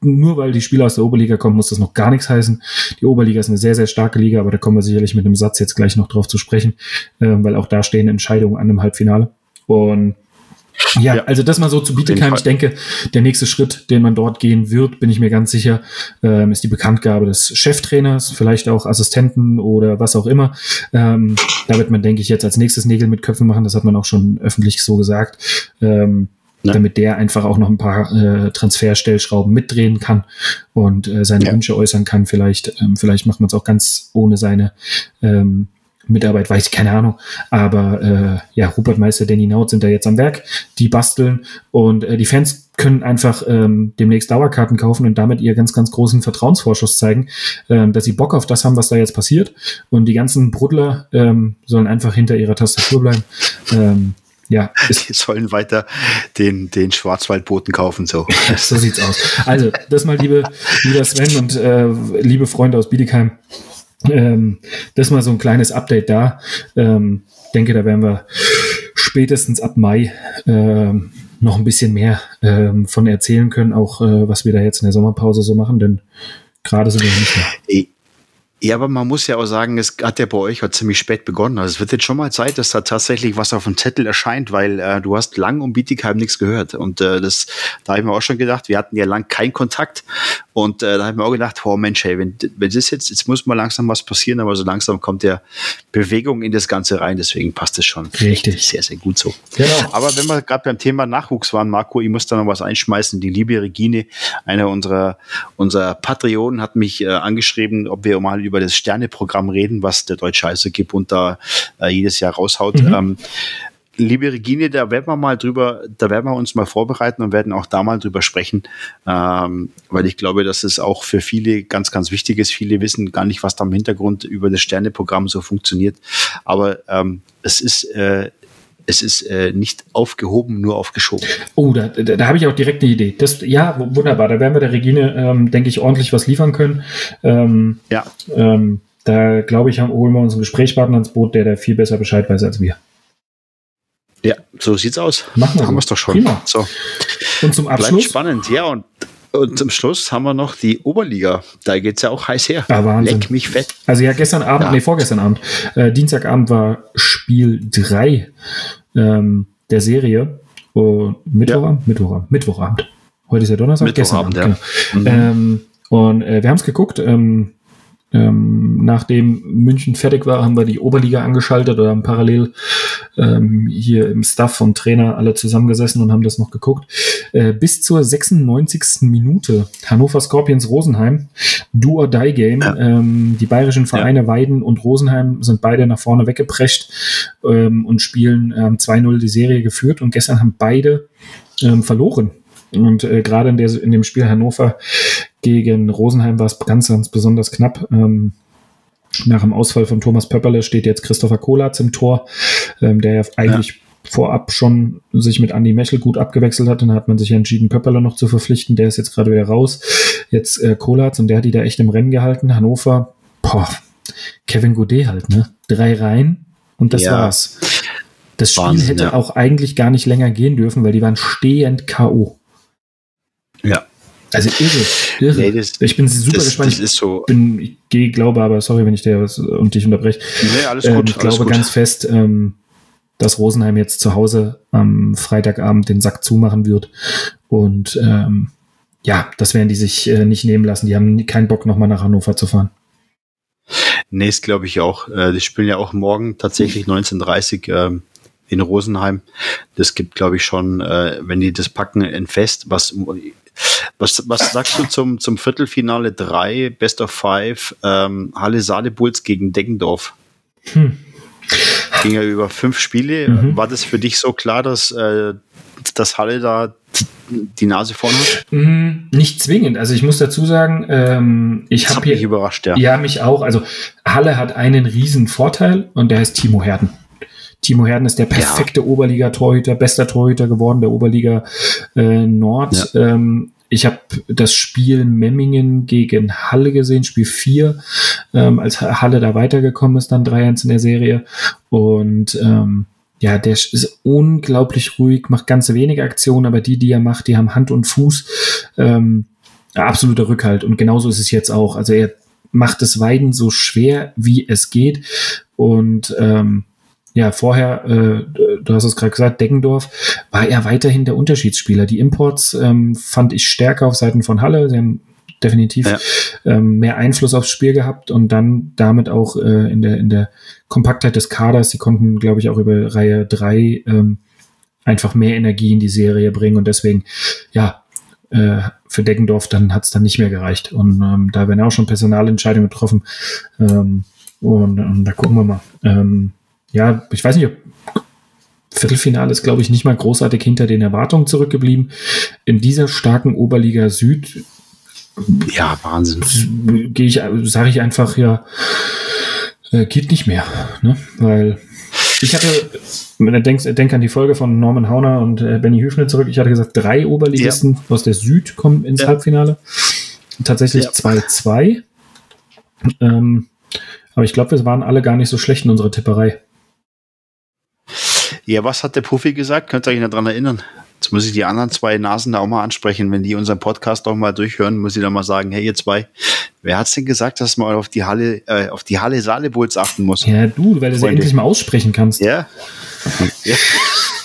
nur weil die Spieler aus der Oberliga kommen, muss das noch gar nichts heißen. Die Oberliga ist eine sehr, sehr starke Liga, aber da kommen wir sicherlich mit einem Satz jetzt gleich noch drauf zu sprechen, ähm, weil auch da stehen Entscheidungen an einem Halbfinale. Und ja, ja, also das mal so zu Bietigheim. Ich denke, der nächste Schritt, den man dort gehen wird, bin ich mir ganz sicher, ähm, ist die Bekanntgabe des Cheftrainers, vielleicht auch Assistenten oder was auch immer. Ähm, da wird man, denke ich, jetzt als nächstes Nägel mit Köpfen machen. Das hat man auch schon öffentlich so gesagt. Ähm, ja. damit der einfach auch noch ein paar äh, Transferstellschrauben mitdrehen kann und äh, seine ja. Wünsche äußern kann. Vielleicht, ähm, vielleicht macht man es auch ganz ohne seine ähm, Mitarbeit, weiß ich, keine Ahnung. Aber äh, ja, Rupert Meister, Danny Naut sind da jetzt am Werk, die basteln und äh, die Fans können einfach ähm, demnächst Dauerkarten kaufen und damit ihr ganz, ganz großen Vertrauensvorschuss zeigen, ähm, dass sie Bock auf das haben, was da jetzt passiert. Und die ganzen Bruddler ähm, sollen einfach hinter ihrer Tastatur bleiben. Ähm, ja, die sollen weiter den, den Schwarzwaldboten kaufen, so. so sieht's aus. Also, das mal, liebe, lieber Sven und äh, liebe Freunde aus Bietigheim. Ähm, das mal so ein kleines Update da. Ähm, denke, da werden wir spätestens ab Mai ähm, noch ein bisschen mehr ähm, von erzählen können, auch äh, was wir da jetzt in der Sommerpause so machen, denn gerade sind wir nicht mehr. Ja, aber man muss ja auch sagen, es hat ja bei euch auch ziemlich spät begonnen. Also es wird jetzt schon mal Zeit, dass da tatsächlich was auf dem Zettel erscheint, weil äh, du hast lang um Bietigheim nichts gehört. Und äh, das, da habe ich mir auch schon gedacht, wir hatten ja lang keinen Kontakt. Und äh, da habe ich mir auch gedacht, oh Mensch, hey, wenn, wenn das jetzt, jetzt muss mal langsam was passieren, aber so langsam kommt ja Bewegung in das Ganze rein, deswegen passt es schon. Richtig. Sehr, sehr gut so. Genau. Aber wenn wir gerade beim Thema Nachwuchs waren, Marco, ich muss da noch was einschmeißen. Die liebe Regine, einer unserer, unserer Patreonen, hat mich äh, angeschrieben, ob wir mal über das Sterneprogramm reden, was der Deutsche Eishockey-Bund da äh, jedes Jahr raushaut. Mhm. Ähm, liebe Regine, da werden wir mal drüber, da werden wir uns mal vorbereiten und werden auch da mal drüber sprechen, ähm, weil ich glaube, dass es auch für viele ganz, ganz wichtig ist. Viele wissen gar nicht, was da im Hintergrund über das Sterneprogramm so funktioniert. Aber ähm, es ist äh, es ist äh, nicht aufgehoben, nur aufgeschoben. Oh, da, da, da habe ich auch direkt eine Idee. Das, ja, wunderbar. Da werden wir der Regine, ähm, denke ich, ordentlich was liefern können. Ähm, ja. Ähm, da glaube ich, haben, holen wir uns einen Gesprächspartner ins Boot, der da viel besser Bescheid weiß als wir. Ja, so sieht's aus. Machen wir haben es doch schon. Prima. So. Und zum Abschluss. Bleibt spannend, ja. Und, und zum Schluss haben wir noch die Oberliga. Da geht's ja auch heiß her. Ah, Wahnsinn. Leck mich fett. Also ja, gestern Abend, Ja. nee, vorgestern Abend, äh, Dienstagabend war Spiel 3 ähm, der Serie. Und Mittwochabend? Mittwochabend. Mittwochabend. Heute ist ja Donnerstag. Mittwochabend, gestern ja. Mhm. Abend, genau. Ähm, und äh, wir haben es geguckt. Ähm, ähm, nachdem München fertig war, haben wir die Oberliga angeschaltet oder haben parallel ähm, hier im Staff und Trainer alle zusammengesessen und haben das noch geguckt. Äh, bis zur 96. Minute Hannover Scorpions Rosenheim, Do or Die Game. Ja. Ähm, die bayerischen Vereine Weiden und Rosenheim sind beide nach vorne weggeprescht ähm, und spielen ähm, 2-0 die Serie geführt und gestern haben beide ähm, verloren. Und äh, gerade in, der- in dem Spiel Hannover gegen Rosenheim war es ganz, ganz besonders knapp. Ähm, nach dem Ausfall von Thomas Pöpperle steht jetzt Christopher Kolatz im Tor, ähm, der ja eigentlich vorab schon sich mit Andy Mechel gut abgewechselt hat. Dann hat man sich ja entschieden, Pöpperle noch zu verpflichten. Der ist jetzt gerade wieder raus. Jetzt äh, Kolatz und der hat die da echt im Rennen gehalten. Hannover, boah, Kevin Godet halt, ne? Drei Reihen und das Ja. war's. Das Spiel Wahnsinn, hätte ja. auch eigentlich gar nicht länger gehen dürfen, weil die waren stehend K.O. Also irre, irre. Nee, das- ich bin super Das, gespannt. das ist so. ich bin, ich gehe, glaube aber, sorry, wenn ich dir was und dich unterbreche. Nee, alles Ähm, gut. ich alles glaube gut. ganz fest, ähm, dass Rosenheim jetzt zu Hause am Freitagabend den Sack zumachen wird. Und ähm, ja, das werden die sich äh, nicht nehmen lassen. Die haben keinen Bock, nochmal nach Hannover zu fahren. Nee, das glaube ich auch. Äh, Die spielen ja auch morgen tatsächlich 1930 ähm, in Rosenheim. Das gibt, glaube ich, schon, äh, wenn die das packen, ein Fest. Was, was, was sagst du zum, zum Viertelfinale 3, Best of Five, ähm, Halle Saale-Bulls gegen Deggendorf? Hm. Ging ja über fünf Spiele. Mhm. War das für dich so klar, dass, äh, dass Halle da die Nase vorn hat? Mm, Nicht zwingend. Also ich muss dazu sagen, ähm, ich habe hier überrascht, ja. Ja, mich auch. Also Halle hat einen riesen Vorteil und der heißt Timo Herden. Timo Herden ist der perfekte Oberliga-Torhüter, bester Torhüter geworden der Oberliga äh, Nord. Ähm, ich habe das Spiel Memmingen gegen Halle gesehen, Spiel 4, ähm, als Ha- Halle da weitergekommen ist, dann 3-1 in der Serie. Und ähm, ja, der ist unglaublich ruhig, macht ganz wenige Aktionen, aber die, die er macht, die haben Hand und Fuß. Ähm, absoluter Rückhalt. Und genauso ist es jetzt auch. Also er macht es Weiden so schwer, wie es geht. Und ähm, ja, vorher, äh, du hast es gerade gesagt, Deggendorf, war er weiterhin der Unterschiedsspieler. Die Imports ähm, fand ich stärker auf Seiten von Halle. Sie haben definitiv Ja. ähm, mehr Einfluss aufs Spiel gehabt und dann damit auch äh, in, der, in der Kompaktheit des Kaders. Sie konnten, glaube ich, auch über Reihe 3 ähm, einfach mehr Energie in die Serie bringen und deswegen, ja, äh, für Deggendorf dann hat es dann nicht mehr gereicht. Und ähm, da werden auch schon Personalentscheidungen getroffen. Ähm, Und, und da gucken wir mal. Ähm, ja, ich weiß nicht, ob Viertelfinale ist, glaube ich, nicht mal großartig hinter den Erwartungen zurückgeblieben. In dieser starken Oberliga Süd. Ja, Wahnsinn. Gehe ich, sage ich einfach, ja, äh, geht nicht mehr. Ne? Weil ich hatte, denk, denk an die Folge von Norman Hauner und äh, Benny Hüfner zurück. Ich hatte gesagt, drei Oberligisten ja. aus der Süd kommen ins ja. Halbfinale. Tatsächlich 2-2. Ja. Ähm, aber ich glaube, wir waren alle gar nicht so schlecht in unserer Tipperei. Ja, was hat der Puffy gesagt? Könnt ihr euch noch daran erinnern? Jetzt muss ich die anderen zwei Nasen da auch mal ansprechen. Wenn die unseren Podcast auch mal durchhören, muss ich da mal sagen, hey, ihr zwei, wer hat's denn gesagt, dass man auf die Halle, äh, auf die Halle Saalebuls achten muss? Ja, du, weil du sie endlich mal aussprechen kannst. Ja. ja.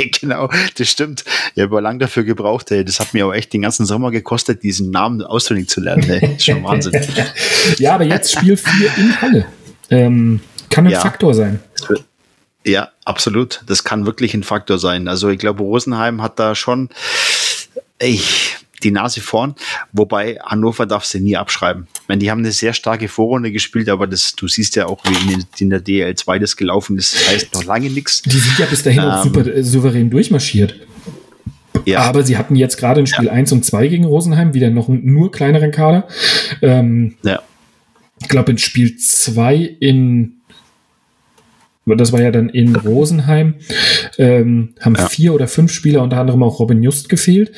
genau, das stimmt. Ich habe lang dafür gebraucht, ey. Das hat mir auch echt den ganzen Sommer gekostet, diesen Namen auswendig zu lernen. Ey. Schon Wahnsinn. ja, aber jetzt Spiel 4 in Halle. Ähm, kann ein ja. Faktor sein. Ja, absolut. Das kann wirklich ein Faktor sein. Also ich glaube, Rosenheim hat da schon ich, die Nase vorn, wobei Hannover darf sie nie abschreiben. Ich meine, die haben eine sehr starke Vorrunde gespielt, aber das, du siehst ja auch, wie in, in der DL2 das gelaufen ist. Das heißt noch lange nichts. Die sind ja bis dahin ähm, auch super äh, souverän durchmarschiert. Ja. Aber sie hatten jetzt gerade in Spiel ja. 1 und 2 gegen Rosenheim wieder noch einen nur kleineren Kader. Ähm, ja. Ich glaube, in Spiel 2 in das war ja dann in Rosenheim, ähm, haben ja. vier oder fünf Spieler, unter anderem auch Robin Just gefehlt.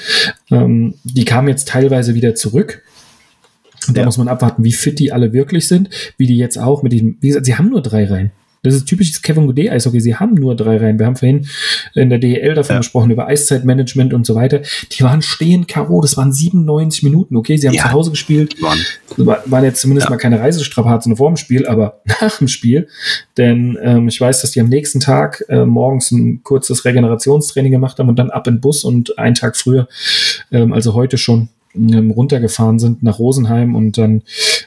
Ähm, die kamen jetzt teilweise wieder zurück. Und da ja. muss man abwarten, wie fit die alle wirklich sind, wie die jetzt auch mit diesem, wie gesagt, sie haben nur drei Reihen. Das ist typisches Kevin Godet Eishockey. Sie haben nur drei Reihen. Wir haben vorhin in der DEL davon ja. gesprochen, über Eiszeitmanagement und so weiter. Die waren stehen Karo. Das waren 97 Minuten. Okay, sie haben ja. zu Hause gespielt. War, waren jetzt zumindest ja. mal keine Reisestrapazen vor dem Spiel, aber nach dem Spiel. Denn ähm, ich weiß, dass die am nächsten Tag äh, morgens ein kurzes Regenerationstraining gemacht haben und dann ab in den Bus und einen Tag früher, ähm, also heute schon, ähm, runtergefahren sind nach Rosenheim und dann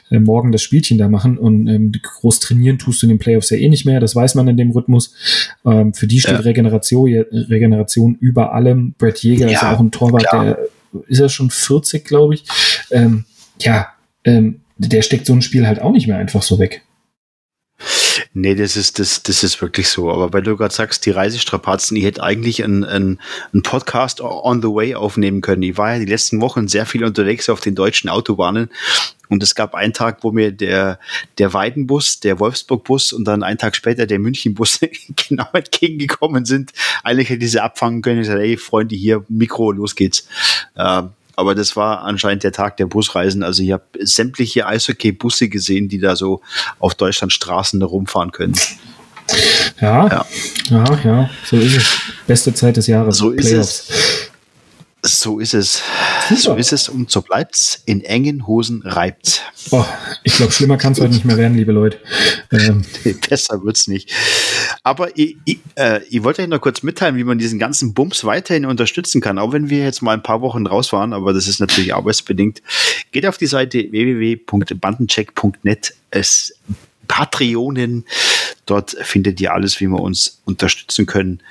äh, morgen das Spielchen da machen. Und ähm, groß trainieren tust du in den Playoffs ja eh nicht mehr, das weiß man in dem Rhythmus. Ähm, für die steht ja. Regeneration, Regeneration über allem. Brett Jäger ja, ist auch ein Torwart, klar. der ist ja schon 40, glaube ich. Ähm, ja, ähm, der steckt so ein Spiel halt auch nicht mehr einfach so weg. Nee, das ist, das, das ist wirklich so. Aber weil du gerade sagst, die Reisestrapazen, ich hätte eigentlich einen, einen, einen Podcast on the way aufnehmen können. Ich war ja die letzten Wochen sehr viel unterwegs auf den deutschen Autobahnen und es gab einen Tag, wo mir der, der Weidenbus, der Wolfsburg-Bus und dann einen Tag später der München-Bus genau entgegengekommen sind. Eigentlich hätte ich sie abfangen können. Ich gesagt, hey, Freunde, hier, Mikro, los geht's. Ähm, aber das war anscheinend der Tag der Busreisen. Also ich habe sämtliche Eishockey-Busse gesehen, die da so auf Deutschland Straßen rumfahren können. Ja, ja, ja, ja, so ist es. Beste Zeit des Jahres. So ist Playoffs. es. So ist es. So ist es und so bleibt's. In engen Hosen reibt's. Oh, ich glaube, schlimmer kann es heute nicht mehr werden, liebe Leute. Ähm. Besser wird's nicht. Aber ich, ich, äh, ich wollte euch noch kurz mitteilen, wie man diesen ganzen Bums weiterhin unterstützen kann, auch wenn wir jetzt mal ein paar Wochen raus waren, aber das ist natürlich arbeitsbedingt. Geht auf die Seite www.bandencheck.net. Es Patreonen. Dort findet ihr alles, wie man uns unterstützen können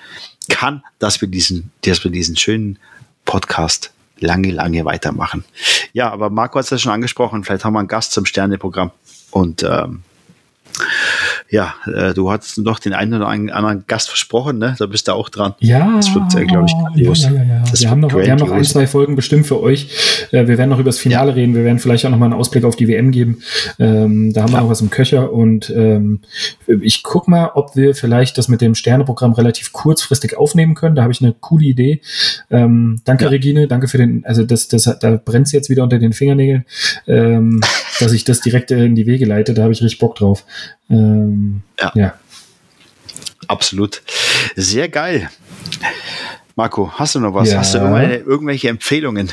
kann, dass wir diesen, dass wir diesen schönen Podcast lange, lange weitermachen. Ja, aber Marco hat es ja schon angesprochen, vielleicht haben wir einen Gast zum Sterneprogramm. Und ähm, ja, äh, du hast noch den einen oder anderen Gast versprochen, ne? Da bist du auch dran. Ja, das wird, äh, glaube ich, grandios. Ja, ja, ja, ja. Wir, haben noch, wir haben noch ein, zwei Folgen bestimmt für euch. Äh, wir werden noch über das Finale ja. reden. Wir werden vielleicht auch noch mal einen Ausblick auf die WM geben. Ähm, da haben wir noch was im Köcher und ähm, ich guck mal, ob wir vielleicht das mit dem Sterneprogramm relativ kurzfristig aufnehmen können. Da habe ich eine coole Idee. Ähm, danke, Regine. Danke für den, also das, das, da brennt es jetzt wieder unter den Fingernägeln, ähm, dass ich das direkt in die Wege leite. Da habe ich richtig Bock drauf. Ähm, ja. ja. Absolut. Sehr geil. Marco, hast du noch was? Ja. Hast du irgendwelche Empfehlungen?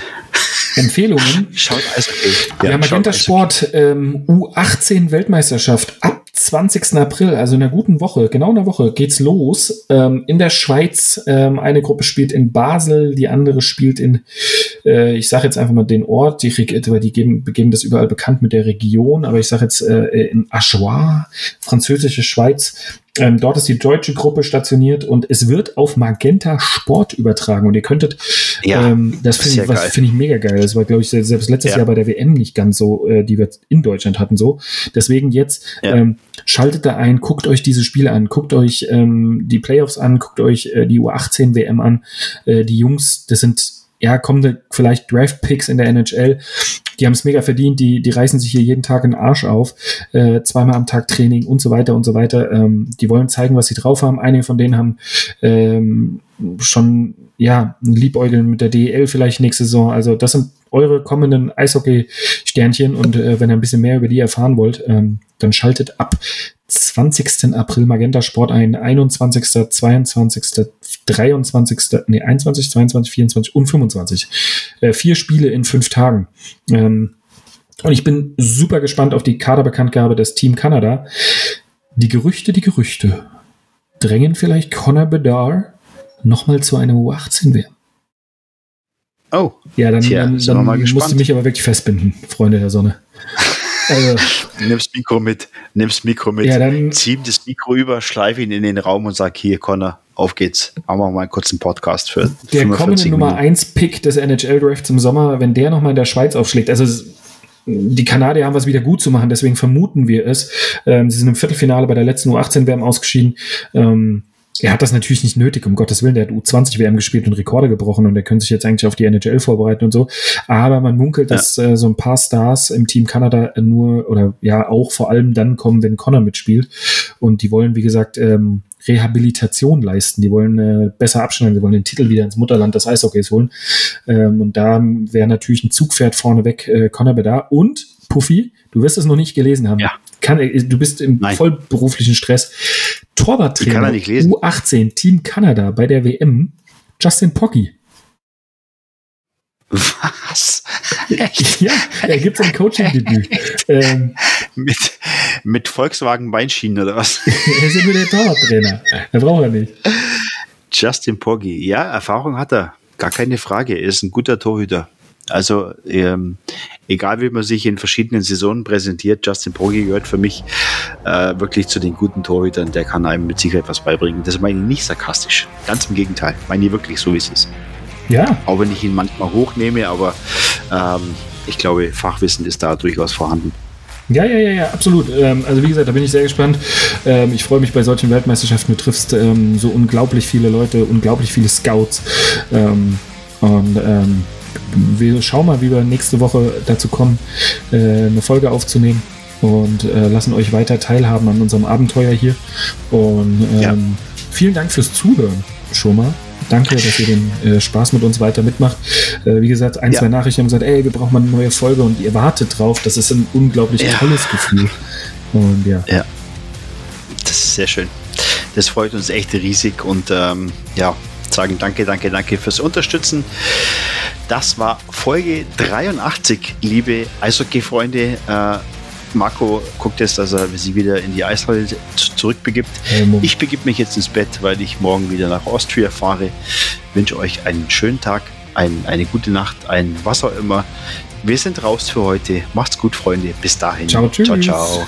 Empfehlungen? Schaut Eishockey. Ja, ja Magenta Sport ähm, U18 Weltmeisterschaft ab 20. April, also in einer guten Woche, genau in einer Woche, geht's los. Ähm, in der Schweiz, ähm, eine Gruppe spielt in Basel, die andere spielt in, äh, ich sage jetzt einfach mal den Ort, die, die geben, geben das überall bekannt mit der Region, aber ich sage jetzt äh, in Achois, französische Schweiz. Ähm, dort ist die deutsche Gruppe stationiert und es wird auf Magenta Sport übertragen. Und ihr könntet Ja, ähm, das finde ich, find ich mega geil. Das war, glaube ich, selbst letztes ja. Jahr bei der WM nicht ganz so, äh, die wir in Deutschland hatten so. Deswegen jetzt ja. ähm, schaltet da ein, guckt euch diese Spiele an, guckt euch ähm, die Playoffs an, guckt euch äh, die U18 WM an. Äh, die Jungs, das sind ja, kommende vielleicht Draft-Picks in der NHL, die haben es mega verdient, die, die reißen sich hier jeden Tag den Arsch auf, äh, zweimal am Tag Training und so weiter und so weiter. Ähm, die wollen zeigen, was sie drauf haben. Einige von denen haben ähm, schon ja ein Liebäugeln mit der DEL vielleicht nächste Saison. Also das sind eure kommenden Eishockey-Sternchen und äh, wenn ihr ein bisschen mehr über die erfahren wollt, ähm, dann schaltet ab 20. April Magenta Sport ein, 21., 22., 23., nee, 21, 22, 24 und 25. Äh, vier Spiele in fünf Tagen. Ähm, und ich bin super gespannt auf die Kaderbekanntgabe des Team Kanada. Die Gerüchte, die Gerüchte drängen vielleicht Connor Bedard nochmal zu einer U18 werden. Oh. Ja, dann, Tja, dann, dann musst du mich aber wirklich festbinden, Freunde der Sonne. Also, nimmst Mikro mit, nimmst Mikro mit, ja, dann, zieh das Mikro über, schleife ihn in den Raum und sag, hier, Connor, auf geht's. Machen wir mal einen kurzen Podcast für Der kommende Nummer 1 Pick des NHL Drafts im Sommer, wenn der nochmal in der Schweiz aufschlägt, also die Kanadier haben was wieder gut zu machen, deswegen vermuten wir es. Ähm, sie sind im Viertelfinale bei der letzten U18-WM ausgeschieden. Ähm, er hat das natürlich nicht nötig, um Gottes Willen. Der hat U20 WM gespielt und Rekorde gebrochen und er könnte sich jetzt eigentlich auf die NHL vorbereiten und so. Aber man munkelt, ja. dass äh, so ein paar Stars im Team Kanada nur oder ja auch vor allem dann kommen, wenn Connor mitspielt. Und die wollen, wie gesagt, ähm, Rehabilitation leisten. Die wollen äh, besser abschneiden. Sie wollen den Titel wieder ins Mutterland des Eishockeys holen. Ähm, und da wäre natürlich ein Zugpferd vorneweg äh, Connor Bedard und Puffy. Du wirst es noch nicht gelesen haben. Ja. Kann, du bist im Nein. vollberuflichen Stress. Torwarttrainer U18 Team Kanada bei der WM Justin Pocky. Was? Echt? Ja, er gibt sein Coaching-Debüt. ähm, mit, mit Volkswagen Beinschienen oder was? er ist ja nur der Torwarttrainer. Er braucht er nicht. Justin Poggi, ja, Erfahrung hat er. Gar keine Frage. Er ist ein guter Torhüter. Also ähm, egal wie man sich in verschiedenen Saisonen präsentiert, Justin Poggi gehört für mich äh, wirklich zu den guten Torhütern. Der kann einem mit Sicherheit was beibringen. Das meine ich nicht sarkastisch. Ganz im Gegenteil. Meine ich wirklich so, wie es ist. Ja. Auch wenn ich ihn manchmal hochnehme, aber ähm, ich glaube, Fachwissen ist da durchaus vorhanden. Ja, ja, ja, ja, absolut. Ähm, also wie gesagt, da bin ich sehr gespannt. Ähm, ich freue mich bei solchen Weltmeisterschaften. Du triffst ähm, so unglaublich viele Leute, unglaublich viele Scouts. Ähm, und ähm, wir schauen mal, wie wir nächste Woche dazu kommen, äh, eine Folge aufzunehmen und äh, lassen euch weiter teilhaben an unserem Abenteuer hier. Und ähm, ja. vielen Dank fürs Zuhören schon mal. Danke, dass ihr den äh, Spaß mit uns weiter mitmacht. Äh, wie gesagt, ein, ja. zwei Nachrichten haben gesagt, ey, wir brauchen mal eine neue Folge und ihr wartet drauf. Das ist ein unglaublich ja. tolles Gefühl. Und ja. Ja. Das ist sehr schön. Das freut uns echt riesig und ähm, ja, sagen danke, danke, danke fürs Unterstützen. Das war Folge 83, liebe Eishockey-Freunde. Äh, Marco guckt jetzt, dass er sich wieder in die Eishalle zurückbegibt. Ich begebe mich jetzt ins Bett, weil ich morgen wieder nach Austria fahre. Wünsche euch einen schönen Tag, ein, eine gute Nacht, ein was auch immer. Wir sind raus für heute. Macht's gut, Freunde. Bis dahin. Ciao, tschüss. ciao. ciao.